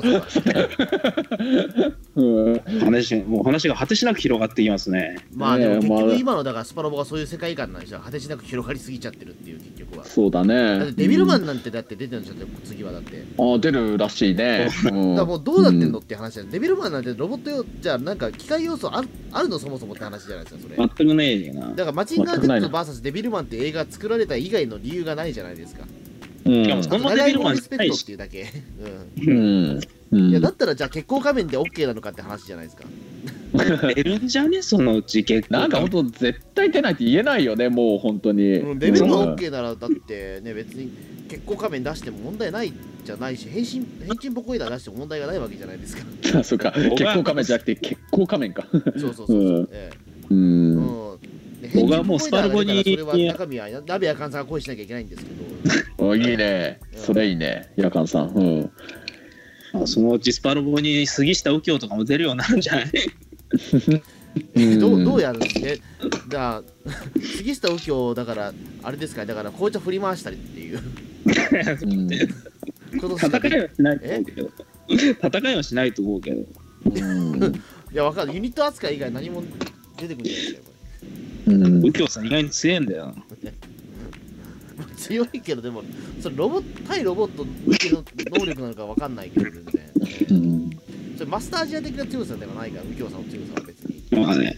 C: 話もう話が果てしなく広がっていきますね。
B: まあでも結局今のだからスパロボがそういう世界観なんでしょ果てしなく広がりすぎちゃってるっていう結局は。
D: そうだね。
B: てデビルマ
D: ン、
B: ンなんてだって出てるんでしょ次はだって。
D: ああ出るらしいね、うん。
B: だからもうどうなってんのって話だよ。デビルマンなんてロボット用じゃあなんか機械要素ああるのそもそもって話じゃないですかそれ。
C: 全くねえよな。
B: だからマチンガー Z
D: 全く
B: VS デビルマンって映画作られた以外の理由がないじゃないですか。
D: うん。
C: そんなデビルマン
B: リスペクトっ
C: て
B: いうだけ、
D: うん。
B: うん、いや
D: うん
B: だったらじゃあ結構仮面で OK なのかって話じゃないですか。
C: 出るんじゃねそのうち結構。
D: なんか本当絶対出ないって言えないよねもう本当に、
B: うん。デビルマン
D: うん
B: OK ならだってね別に結構仮面出しても問題ないじゃないし変身変身ポコイダー出しても問題がないわけじゃないですか。
D: あ そうか。結構仮面じゃなくて結構仮面か。
B: そうそうそうそう、
D: うん。
B: ええ
D: うん。
B: うんで
C: 僕はもうスパルボに
B: それは中身は鍋やかんさんが恋しなきゃいけないんですけど。
D: おいいね。それいいね。夜間さん。うん。
C: あそのうちスパルボに杉下右京とかも出るようになるんじゃない？
B: どうどうやる？んですねだから 杉下右京だからあれですかね。だから紅茶振り回したりっていう。
C: 戦いはしないと思うけど。戦いはしないと思うけど。
D: うん
B: いやわかるユニット扱い以外何も出てくるんじゃないですか
C: 右京さん意外に強いんだよ。
B: れ 強いけどでもそれロボ対ロボット向けの能力なのかわかんないけど全然
D: うん
B: それマスターアジア的な強さではないから右京さんの強さは別に
C: まあね。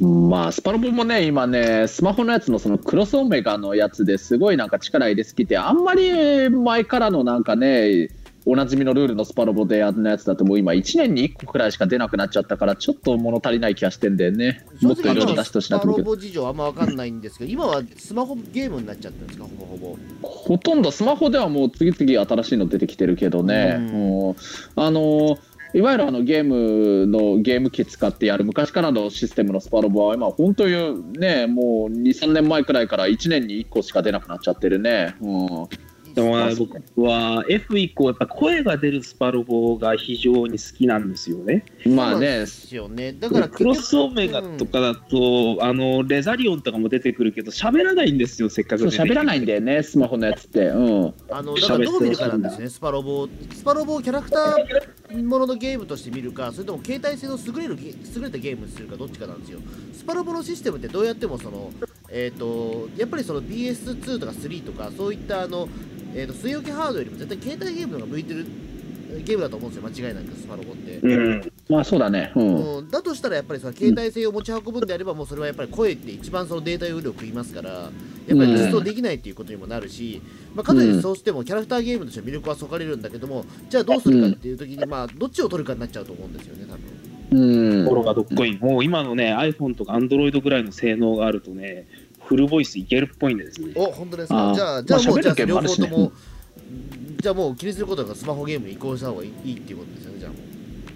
D: まあスパロボもね今ねスマホのやつのそのクロスオメガのやつですごいなんか力入れすぎてあんまり前からのなんかねおなじみのルールのスパロボでやるやつだともう今1年に1個くらいしか出なくなっちゃったからちょっと物足りない気がしてんだよね。もっといろいろ出してほしいな
B: スパロボ事情あんまわかんないんですけど今はスマホゲームになっちゃってるんですかほぼほぼ。
D: ほとんどスマホではもう次々新しいの出てきてるけどね、
B: うん。
D: もうあのいわゆるあのゲームのゲーム機使ってやる昔からのシステムのスパロボは今本当にねもう23年前くらいから1年に1個しか出なくなっちゃってるね、うん、
C: でもね僕は F 以降やっぱ声が出るスパロボが非常に好きなんですよね。
D: まあね。
B: ですよね。だから
C: クロスオメガとかだと、あのレザリオンとかも出てくるけど喋らないんですよせっかく
D: 喋らないんだよねスマホのやつって。うん。
B: あのだからどう見るかなんですね、スパロボ。スパロボをキャラクターもののゲームとして見るか、それとも携帯性の優れるゲ優れたゲームにするか、どっちかなんですよ。スパロボのシステムってどうやってもその、えー、とやっぱりその PS2 とか3とか、そういったあの、えー、と据え置きハードよりも絶対携帯ゲームの方が向いてるゲームだと思うんですよ、間違いなくスパロボって。
C: うん、
D: まあそうだね。うん、
B: うん、だとしたらやっぱりその携帯性を持ち運ぶんであれば、もうそれはやっぱり声って一番そのデータ容量食いますから、やっぱり実装できないっていうことにもなるし、まあ、かといってそうしてもキャラクターゲームとしては魅力はそがれるんだけども、じゃあどうするかっていう時に、まあどっちを取るかになっちゃうと思うんですよね、多分。
D: うん。
C: ところがどっこい、もう今のね iPhone とか Android ぐらいの性能があるとねフルボイスいけるっぽいんですね。
B: お本当ですか？じゃあ、じゃあもう、
D: まあ
B: じゃあ両方とも、じゃあもう気にすることがスマホゲームに移行した方がいいっていうことですよね、じゃあ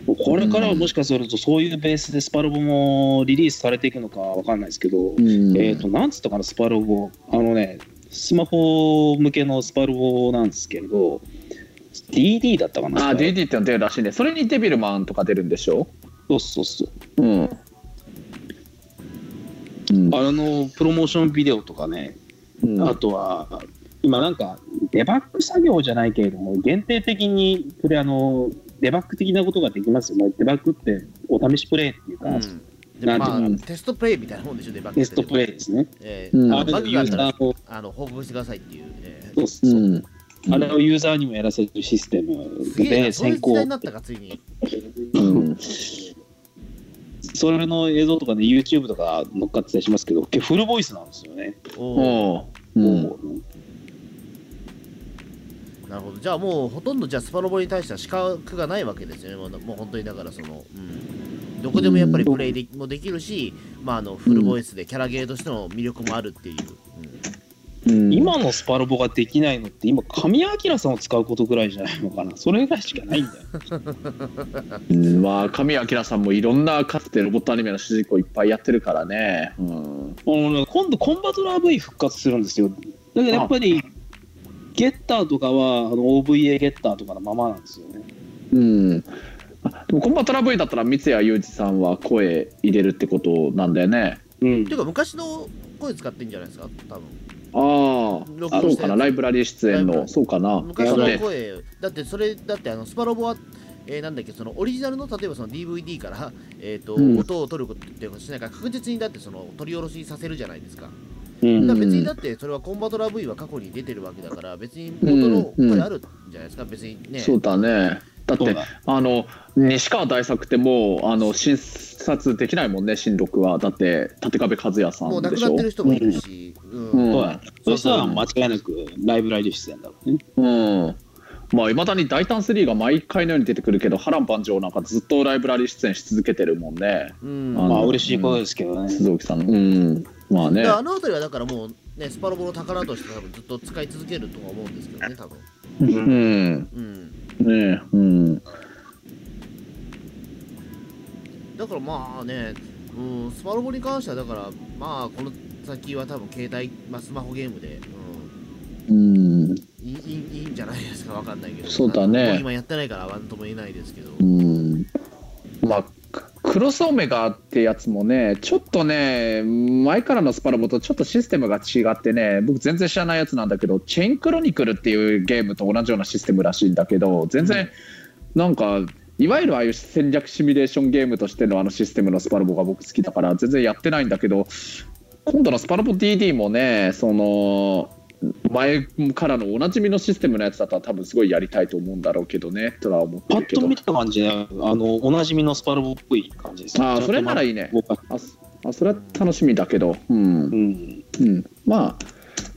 B: もう。
C: これからはもしかするとそういうベースでスパロボもリリースされていくのかわかんないですけど、
D: うん。
C: えっ、となんつったかなスパロボ。あのねスマホ向けのスパロボなんですけど DD だったかな
D: あ DD っての出るらしいね。それにデビルマンとか出るんでしょ？
C: そうそうそう。
D: うん、うん
C: あのプロモーションビデオとかね、
D: うん。
C: あとは今なんかデバッグ作業じゃないけれども限定的にこれあのデバッグ的なことができますよね。デバッグってお試しプレイっていうか、
B: うん。まあテストプレイみたいなもんでしょ、デバッグ
C: テストプレイですね、
B: え
D: うん。
B: ー
C: あれ
B: バ
C: をユーザ
B: グがあったら
C: ーを
B: あの報告してくださいっていう。えー
C: そうそう。
D: うん。
C: あれをユーザーにもやらせるシステムで
B: な、そういう時
C: 先行
B: 代になったか、ついに。
D: うん
C: それの映像とかね YouTube とか乗っかってたりしますけどフルボイスなんですよね、
B: おー。
D: おう。うん。
C: もう
B: なるほど。じゃあもうほとんどじゃあスパロボに対しては資格がないわけですよね。もうもう本当にだからその、うん、どこでもやっぱりプレイでもできるし、まあ、あのフルボイスでキャラゲーとしての魅力もあるっていう。
D: うん
C: 今のスパロボができないのって今神谷明さんを使うことぐらいじゃないのかな？それぐらいしかないんだよ。
D: うん。まあ神谷明さんもいろんなかつてロボットアニメの主人公いっぱいやってるからね、うん、
C: 今度コンバトラー V 復活するんですよ。だけどやっぱりゲッターとかはあの OVA ゲッターとかのままなんですよね。
D: うん、あでもコンバトラ V だったら三谷裕二さんは声入れるってことなんだよね。
C: うん。
B: ていうか昔の声使ってんじゃないですか、多分。
D: ああそうかな。ライブラリー出演の。そうかな。
B: 昔の声、だってそれ、だってあのスパロボは、えーなんだっけ、そのオリジナルの例えばその DVD から、えーと
D: うん。
B: 音を取ることっていうことしないから確実にだってその取り下ろしさせるじゃないですか。
C: うん。
B: だ別にだってそれはコンバトラ V は過去に出てるわけだから別に元の声あるんじゃないですか、別にね。
D: そうだねだってあの西川大作ってもうあの診察できないもんね新録は。だって立壁和也さ
B: もうん亡
D: でしょ？
B: くなってる人もいるし、うん。
D: うん。
C: そうだそういう人は間違いなくライブラリー出演だろうね。
D: うん。まあいまだに大胆3が毎回のように出てくるけど波乱万丈なんかずっとライブラリー出演し続けてるもんね。
B: うん。
D: あの
C: まあ嬉しいことですけどね。
D: 鈴木さん。のうん。まあね。
B: あの辺りはだからもうねスパロボの宝として多分ずっと使い続けるとは思うんですけどね多分。
D: うん。
B: うん
D: ねうん。
B: だからまあね、うん、スパロボに関してはだからまあこの先は多分携帯、まあ、スマホゲームで、
D: うん。
B: うん、いいいいんじゃないですかわかんないけど。
D: そうだね。
B: 今やってないからなんとも言えないですけど、
D: うん。まあクロスオメガってやつもねちょっとね前からのスパロボとちょっとシステムが違ってね僕全然知らないやつなんだけどチェインクロニクルっていうゲームと同じようなシステムらしいんだけど全然なんかいわゆるああいう戦略シミュレーションゲームとしてのあのシステムのスパロボが僕好きだから全然やってないんだけど今度のスパロボ DD もねその前からのおなじみのシステムのやつだったら多分すごいやりたいと思うんだろうけどね。とは思ってるけど。
C: パッと見た感じで、あの、おなじみのスパロボっぽい感じです
D: ああそれならいいねあそあそれは楽しみだけど。うん。
C: うん。
D: うん、まあ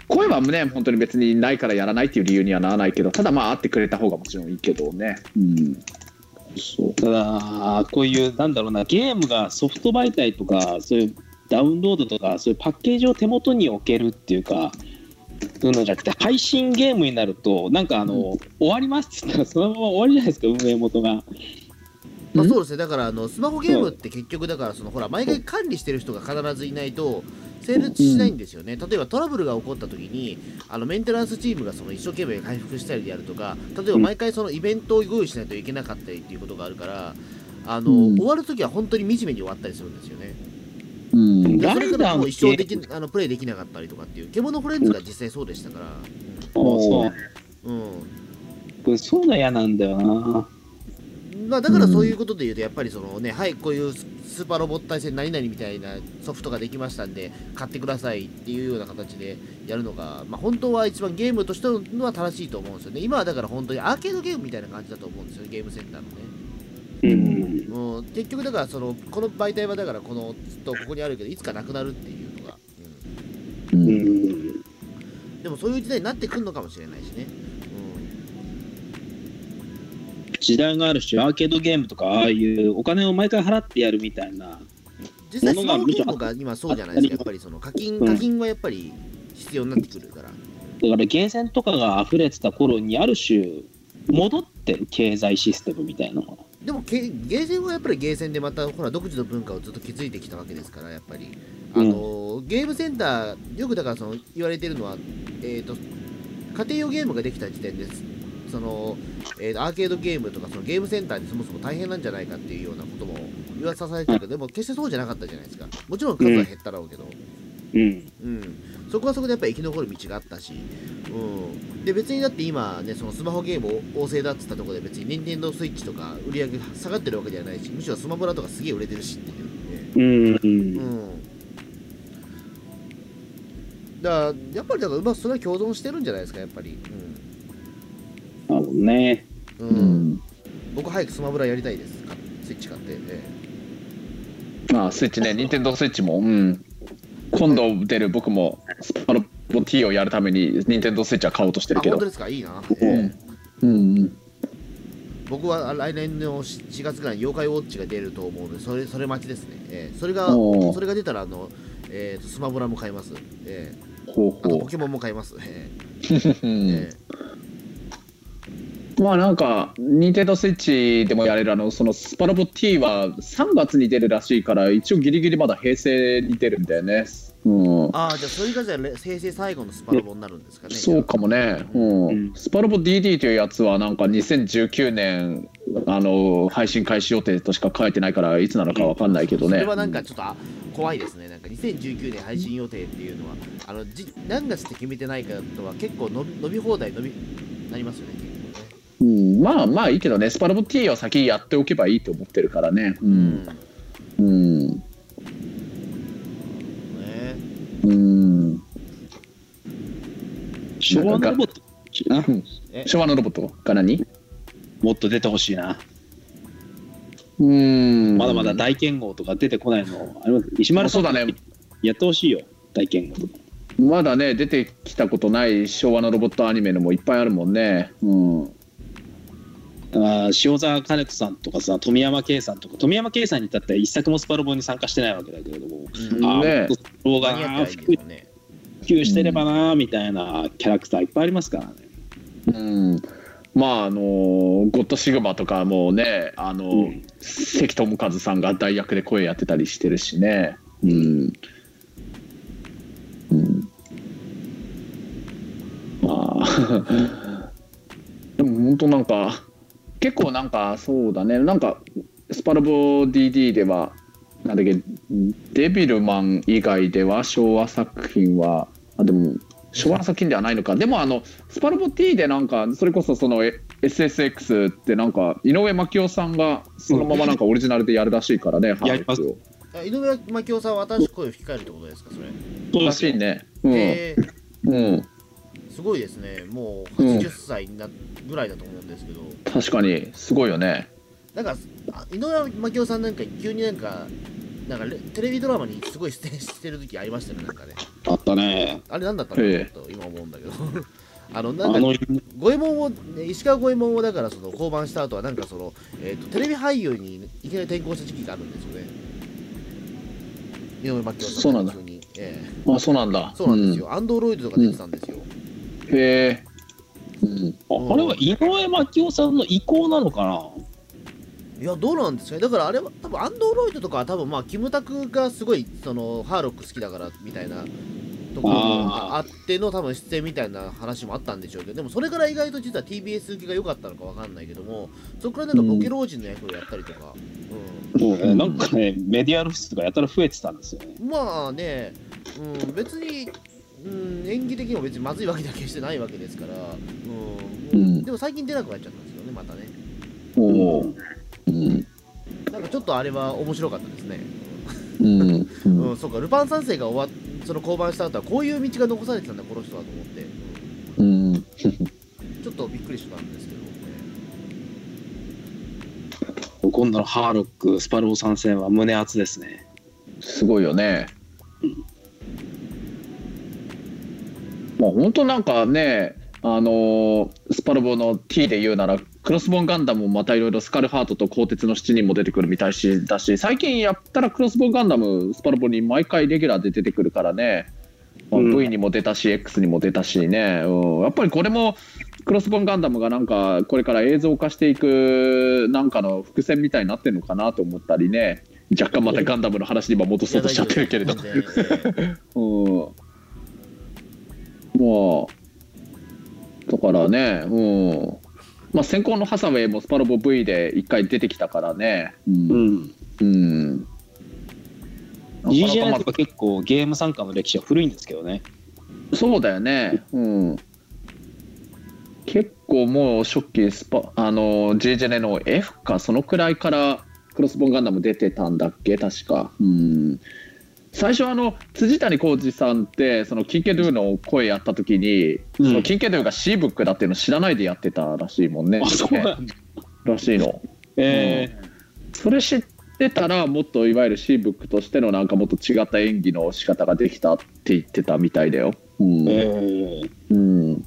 D: 声はね本当に別にないからやらないっていう理由にはならないけどただまあ会ってくれた方がもちろんいいけどね。うん。そう。
C: ただ、こういう、なんだろうな、ゲームがソフト媒体とか、そういうダウンロードとか、そういうパッケージを手元に置けるっていうか、そうのじゃなくて、配信ゲームになると、なんかあの、終わりますって言ったら、そのまま終わりじゃないですか、運営元が。
B: まあ、
D: うん？
B: そうです。ねだからあのスマホゲームって結局だからそのほら毎回管理してる人が必ずいないと成立しないんですよね、例えばトラブルが起こった時にあのメンテナンスチームがその一生懸命回復したりであるとか例えば毎回そのイベントを用意しないといけなかったりっていうことがあるからあの、
D: うん。
B: 終わる時は本当に惨めに終わったりするんですよね
D: うん
B: でそれからもう一生できあのプレイできなかったりとかっていう獣フレンズが実際そうでしたから
C: そう
B: うん、うん
C: これそういうの嫌なんだよな。
B: まあ、だからそういうことで言うと、やっぱりそのね、はい、こういうススーパーロボット対戦何々みたいなソフトができましたんで、買ってくださいっていうような形でやるのが、まあ、本当は一番ゲームとしてのは正しいと思うんですよね。今はだから本当にアーケードゲームみたいな感じだと思うんですよ、ゲームセンターのね。
C: うん。
B: もう結局だからその、この媒体はだからこのずっとここにあるけど、いつかなくなるっていうのが、う
D: うん
C: うん。
B: ん、でもそういう時代になってくるのかもしれないしね。
C: 時代があるし、アーケードゲームとか、ああいうお金を毎回払ってやるみたいな。
B: 実際スマホゲームが今そうじゃないですか、やっぱりその課金、課金はやっぱり必要になってくるから。
C: だからゲーセンとかが溢れてた頃にある種戻ってる経済システムみたいなのが
B: でもけゲーセンはやっぱりゲーセンでまたほら独自の文化をずっと築いてきたわけですからやっぱり。あの、ゲームセンターよくだからその言われてるのはえっ、と家庭用ゲームができた時点です。その、えーとアーケードゲームとかそのゲームセンターでそもそも大変なんじゃないかっていうようなことも言わされてるけどでも決してそうじゃなかったじゃないですか。もちろん数は減ったろうけど、
C: うん
B: うん、そこはそこでやっぱり生き残る道があったし、うん、で別にだって今ねそのスマホゲーム旺盛だっつったところで別に任天堂スイッチとか売り上げ下がってるわけじゃないしむしろスマブラとかすげえ売れてるしっていうね
C: うん。
B: うん。だからやっぱりだからうまくそれは共存してるんじゃないですかやっぱり。
C: なるほどね。
B: うん、
D: う
B: うん。
D: ん
B: 僕早くスマブラやりたいです。かスイッチ買って、え
D: まあスイッチね任天堂スイッチも。うん今度出る僕もスパロボ T をやるために任天堂スイッチは買おうとしてるけど。
B: 当ですか？いいな、
D: う
B: え
D: ん。うん。
B: 僕は来年の4月ぐらいに妖怪ウォッチが出ると思うのでそれそれ待ちですね、ええそれがそれが出たらあの、えーとスマブラも買います、ええ。
D: ほうほ
B: あとポケモンも買います、え
D: う
B: ええ。
D: まあなんか任天堂スイッチでもやれるあのそのスパロボ T は3月に出るらしいから一応ギリギリまだ平成に出るんだよねうん。
B: ああじゃあそれがじゃあれ平成最後のスパロボになるんですかね
D: そうかもね、うん。
C: うん。
D: スパロボ DD というやつはなんか2019年あの配信開始予定としか書いてないからいつなのかわかんないけどね。
B: それはなんかちょっとあ怖いですね。なんか2019年配信予定っていうのはあのじ何月って決めてないかとは結構伸び伸び放題伸びなりますよね結構ね
D: うん、まあまあいいけどね。スパロボ T を先やっておけばいいと思ってるからね。うん。うん。
B: ね
D: うん。
C: 昭和のロボット。あ
D: 昭和のロボットが何
C: もっと出てほしいな。
D: うん。
C: まだまだ大剣豪とか出てこないの。あります？石丸さん
D: そうだね。
C: やってほしいよ、大剣豪とか。
D: まだね出てきたことない昭和のロボットアニメのもいっぱいあるもんね。うん
C: あー塩沢兼人さんとかさ富山圭さんとか富山圭さんに至っては一作もスパロボに参加してないわけだけれども、
B: うん。
C: あ
D: ね。
C: ーもっとスパロボが普及してればなみたいなキャラクターいっぱいありますからね。
D: うん。まああのゴッドシグマとかもねあの、
C: うん。
D: 関智一さんが代役で声やってたりしてるしね。うん、うん、まあ でも本当なんか結構なんかそうだね。なんかスパロボ DD ではなんだっけデビルマン以外では昭和作品はあでも昭和の作品ではないのか。でもあのスパロボ T でなんかそれこそそのえ SSX ってなんか井上真紀夫さんがそのままなんかオリジナルでやるらしいからね、ハーレックを。
B: あ井上真紀夫さんは新しく声を吹き替えるってことですかそれ。
D: らしいね。うん、
B: えー。
D: うん、
B: すごいですね。もう80歳になぐらいだと思うんですけど、
D: 確かにすごいよね。
B: なんかあ井上真紀夫さんなんか急になんかなんかレテレビドラマにすごい出演してる時ありましたよねなんかね。
C: あったね。
B: あれなんだったの？か
D: え。え
B: なと今思うんだけど。あのなんか五右衛門をね石川五右衛門をだからその降板した後はなんかその、えー、とテレビ俳優にいきなり転向した時期があるんですよね。井上真紀夫さん
D: そうなんだ。
B: え
D: あそうなんだ。
B: えそうなんですよ、アンドロイドとか出てたんですよ、
D: うん、へえ、うん、
C: ああれは井上真紀夫さんの意向なのかな？い
B: やどうなんですかね。だからあれは多分アンドロイドとかは多分まあキムタクがすごいそのハーロック好きだからみたいなところがあっての多分出演みたいな話もあったんでしょうけどでもそれから意外と実は TBS 受けが良かったのかわかんないけどもそこからなんかボケ老人の役をやったりとか、
C: そうね、なんかね、メディア露出がやたら増えてたんですよね。
B: うんまあね、うん、別に、うん、演技的にも別にまずいわけだけしてないわけですから、うん。
D: うん。
B: でも最近出なくなっちゃったんですよねまたね。
D: おおうん。
B: なんかちょっとあれは面白かったですね。
D: うん。うん。
B: うん、そうか、ルパン三世が終わっその降板した後はこういう道が残されてたんだ、この人はと思って、
D: うん。
B: う んちょっとびっくりしたんですけど、ね、
C: 今度のハーロック、スパロボ参戦は胸熱ですね。
D: すごいよね。まあ本当なんかね、あのースパロボの T で言うなら、クロスボーンガンダムもまたいろいろスカルハートと鋼鉄の7人も出てくるみたいしだし、最近やったらクロスボーンガンダム、スパロボに毎回レギュラーで出てくるからね、まあ
C: うん
D: V にも出たし、X にも出たしね、うん、やっぱりこれもクロスボーンガンダムがなんかこれから映像化していくなんかの伏線みたいになってるのかなと思ったりね、若干またガンダムの話に今戻そうとしちゃってるけれど。うん。まあだからねうん。まあ先行のハサウェイもスパロボ V で一回出てきたからね。う
C: うん。ん。
D: うん
C: とか結構ゲーム参加の歴史は古いんですけどね。
D: そうだよね。うん。結構もう初期スパあの G ジェネの F かそのくらいからクロスボーンガンダム出てたんだっけ確か。うん最初あの辻谷浩二さんってそのキンケドゥの声やった時に、
C: うん。
D: そのキンケドゥが C ブックだっていうの知らないでやってたらしいもんね
C: あ、そうなんだ。
D: らしいの。
C: え
D: それ知ってたらもっといわゆる C ブックとしてのなんかもっと違った演技の仕方ができたって言ってたみたいだよ。うん、
C: ー、え。ー
D: うん。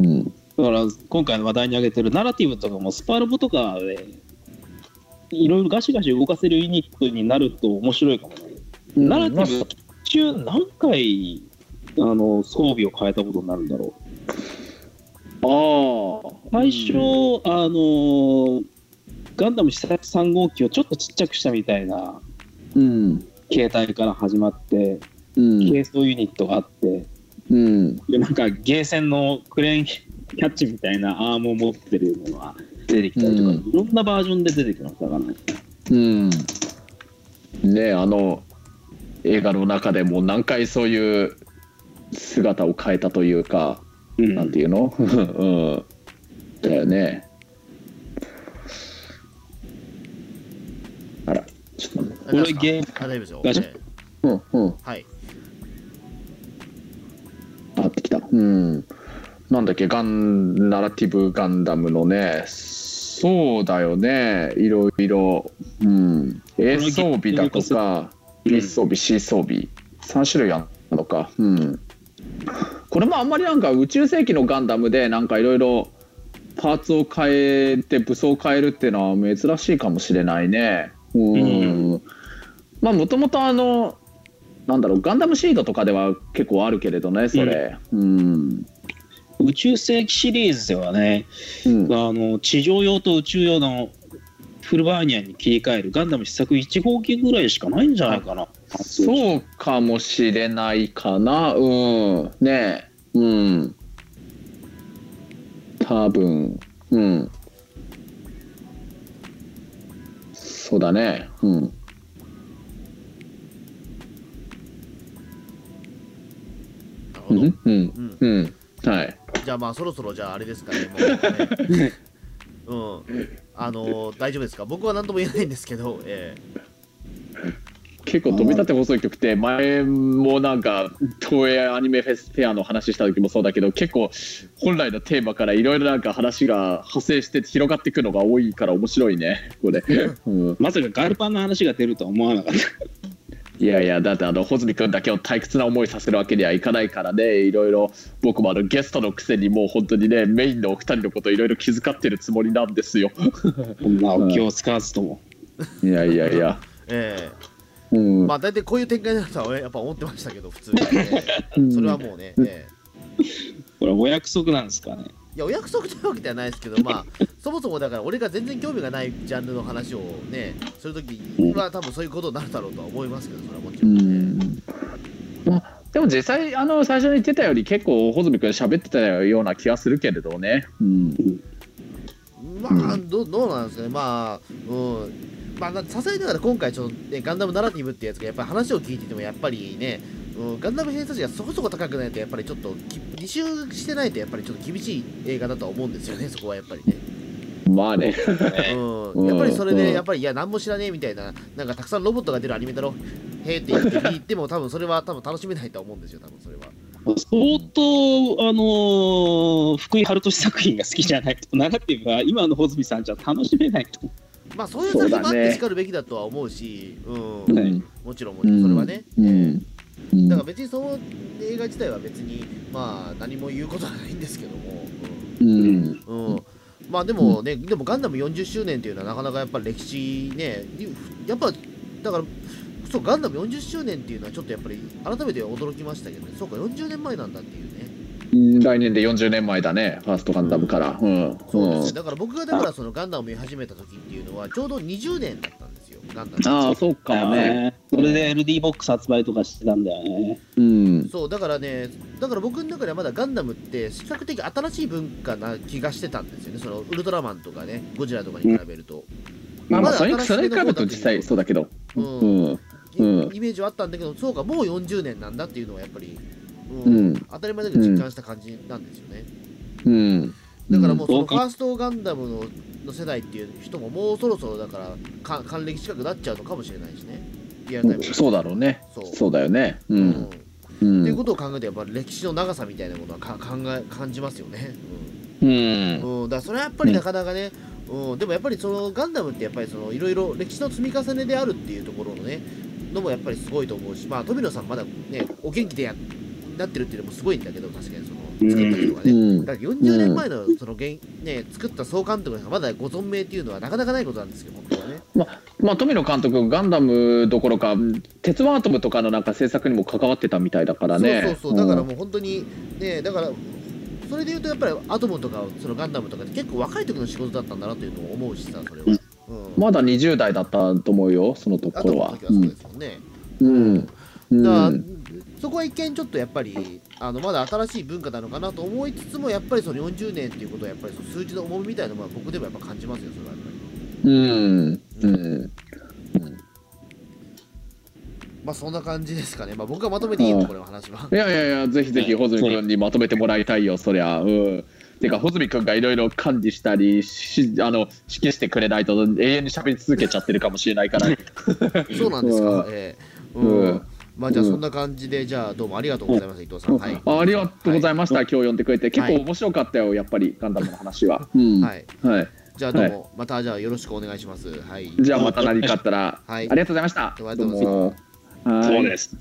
D: うん。
C: だから今回の話題に挙げてるナラティブとかもスパロボとかでいろいろガシガシ動かせるユニットになると面白いかもね。ナラティブ中何回あの装備を変えたことになるんだろう。
D: ああ
C: 最初、あのガンダム試作3号機をちょっとちっちゃくしたみたいな
D: うん
C: 形態から始まって、
D: うん
C: 軽装ユニットがあって
D: うん
C: でなんかゲーセンのクレーンキャッチみたいなアームを持ってるものが出てきたりとか、
D: うん。
C: いろんなバージョンで出てきましたからね。
D: うん。ねあの映画の中でも何回そういう姿を変えたというか、
C: うん。
D: なんていうの？うん。だよね。あらちょっと待って。
B: ー
C: これゲーム
B: あ大丈夫ですよ、
D: うんうん。
B: ーはい、
D: あってきた。うん。なんだっけ？ガンナラティブガンダムのねそうだよね。いろいろ、うん、A 装備だとか B 装備 C 装備3種類あるのか、うん、これもあんまりなんか宇宙世紀のガンダムでなんかいろいろパーツを変えて武装を変えるっていうのは珍しいかもしれないね。うん、
C: う
D: まあもともとあのなんだろうガンダムシードとかでは結構あるけれどねそれ。うん、
C: 宇宙世紀シリーズではね、
D: うん。
C: あの地上用と宇宙用のフルバーニャンに切り替えるガンダム試作1号機ぐらいしかないんじゃないかな。
D: そうかもしれないかな。うん。ね。えうん。多分。うん。そうだね。うん。うん。うん。
B: うん。
D: うん。はい
B: じゃあまあそろそろじゃああれですかねもうね。うん。あの大丈夫ですか？僕は何とも言えないんですけど、え
D: 結構飛び立て放送局って前もなんか東映アニメフェスフェアの話した時もそうだけど結構本来のテーマからいろいろなんか話が派生して広がっていくのが多いから面白いねこれ、うん、
C: まさかガルパンの話が出るとは思わなかった。
D: いやいやだってあの穂積君だけを退屈な思いさせるわけにはいかないからね。いろいろ僕もあのゲストのくせにもう本当にねメインのお二人のこといろいろ気遣ってるつもりなんですよ。
C: こんなお気を使わずとも。
D: いやいやいや。
B: ええ。
D: うん。
B: えまあ大体こういう展開になるとはやっぱ思ってましたけど普通に、ね、それはもうね、ええ。
C: これお約束なんですかね。
B: いやお約束というわけではないですけどまあ そもそもだから俺が全然興味がないジャンルの話をねするときは多分そういうことになるだろうとは思いますけどそれはもち
D: う
B: ろん。ね、
D: ん。まあでも実際あの最初に言ってたより結構穂積君喋ってたような気がするけれどね、うん、
B: まあどどうなんですかね。まあうんまあなささいながら今回ちょっと、ね、ガンダムナラティブってやつがやっぱり話を聞いててもやっぱりね、うん、ガンダム偏差値がそこそこ高くないとやっぱりちょっとき履修してないとやっぱりちょっと厳しい映画だとは思うんですよねそこはやっぱりね、
D: まあね。
B: うん、やっぱりそれでやっぱりいや何も知らねえみたいななんかたくさんロボットが出るアニメだろへえって言って言っても多分それは多分楽しめないとは思うんですよ多分それは。
C: 相当、あのー福井春俊作品が好きじゃないと、長っていうか、今の穂積さんじゃ楽しめないと思
B: まあそういう作品もあってしかるべきだとは思うしう、
D: うん
C: はい
B: もちろんもちろんそれはね、
D: うん
B: ええ
D: うん
B: だから別にその映画自体は別にまあ何も言うことはないんですけども、
D: うん
B: うんうんまあでもね、でもガンダム40周年っていうのはなかなかやっぱり歴史ねやっぱだからそうガンダム40周年っていうのはちょっとやっぱり改めて驚きましたけどねそうか40年前なんだっていうね
D: うん来年で40年前だね。ファーストガンダムから。うん。
B: そうですね。だから僕がだからそのガンダムを見始めた時っていうのはちょうど20年だったんですよガンダム
D: ああそう
C: う。
D: か。もね。
C: ねそれで LD ボックス発売とかしてたんだよね。
D: うん。
B: そうだからねだから僕の中ではまだガンダムって比較的新しい文化な気がしてたんですよね。そのウルトラマンとかねゴジラとかに比べると、
D: まあまあそれ
B: まだ
D: それに比べると実際そうだけど。
B: う
D: うん。ん。うん。
B: イメージはあったんだけどそうかもう40年なんだっていうのはやっぱり、当たり前だけど実感した感じなんですよね、
D: うん。
B: だからもうその
C: うん
B: ファーストガンダムのの世代っていう人ももうそろそろだからか還暦近くなっちゃうのかもしれないしね。リアルタイムで。
D: そうだろうね。
B: そう。
D: そうだよね。う
B: うん。
D: んうん。
B: っていうことを考えてやっぱり歴史の長さみたいなものはか考え感じますよね、
D: うん。
B: うん。うん、だからそれはやっぱりなかなかね、うん、でもやっぱりそのガンダムってやっぱりそのいろいろ歴史の積み重ねであるっていうところのねのもやっぱりすごいと思うしまあ富野さんまだねお元気でやなってるっていうのもすごいんだけど確かにその作った人がね、
D: うん。
B: だから40年前のその現、ね、作った総監督がまだご存命っていうのはなかなかないことなんですよ本当はね。
D: まあ富野監督ガンダムどころか鉄腕アトムとかのなんか制作にも関わってたみたいだからね。
B: そうそうそう。だからもう本当にねだからそれでいうとやっぱりアトムとかそのガンダムとかって結構若い時の仕事だったんだなというのを思うしさそれは、うん。
D: まだ20代だったと思うよそのと
B: ア
D: ころは。
B: そうですもんね、
D: うん。う
B: そこは一見ちょっとやっぱりあのまだ新しい文化なのかなと思いつつもやっぱりその40年っていうことはやっぱりその数字の重みみたいなのは僕でもやっぱ感じますよそれはやっぱり。
D: うんうん
B: まあそんな感じですかね。まあ僕がまとめていいの
D: うん
B: これの話は。い
D: やいやいやぜひぜひ穂積君にまとめてもらいたいよそりゃ。うん。てか穂積君がいろいろ管理したりしあの指揮してくれないと永遠に喋り続けちゃってるかもしれないから。
B: そうなんですか、
D: うん
B: ええ。うん。
D: うん
B: まあじゃあ
D: うん
B: そんな感じで、じゃあどうもありがとうございます、伊藤さん。はい。
D: あありがとうございました、
C: はい。
D: 今日呼んでくれて。結構面白かったよやっぱりガンダムの話は、うん。
B: はい。
D: はい、
B: じゃあどうも、またじゃあよろしくお願いします。はい。
D: じゃあまた何かあったら、
B: はい。
D: ありがとうございました。
B: ありがとうございました
D: どうも。はい。
C: そうです。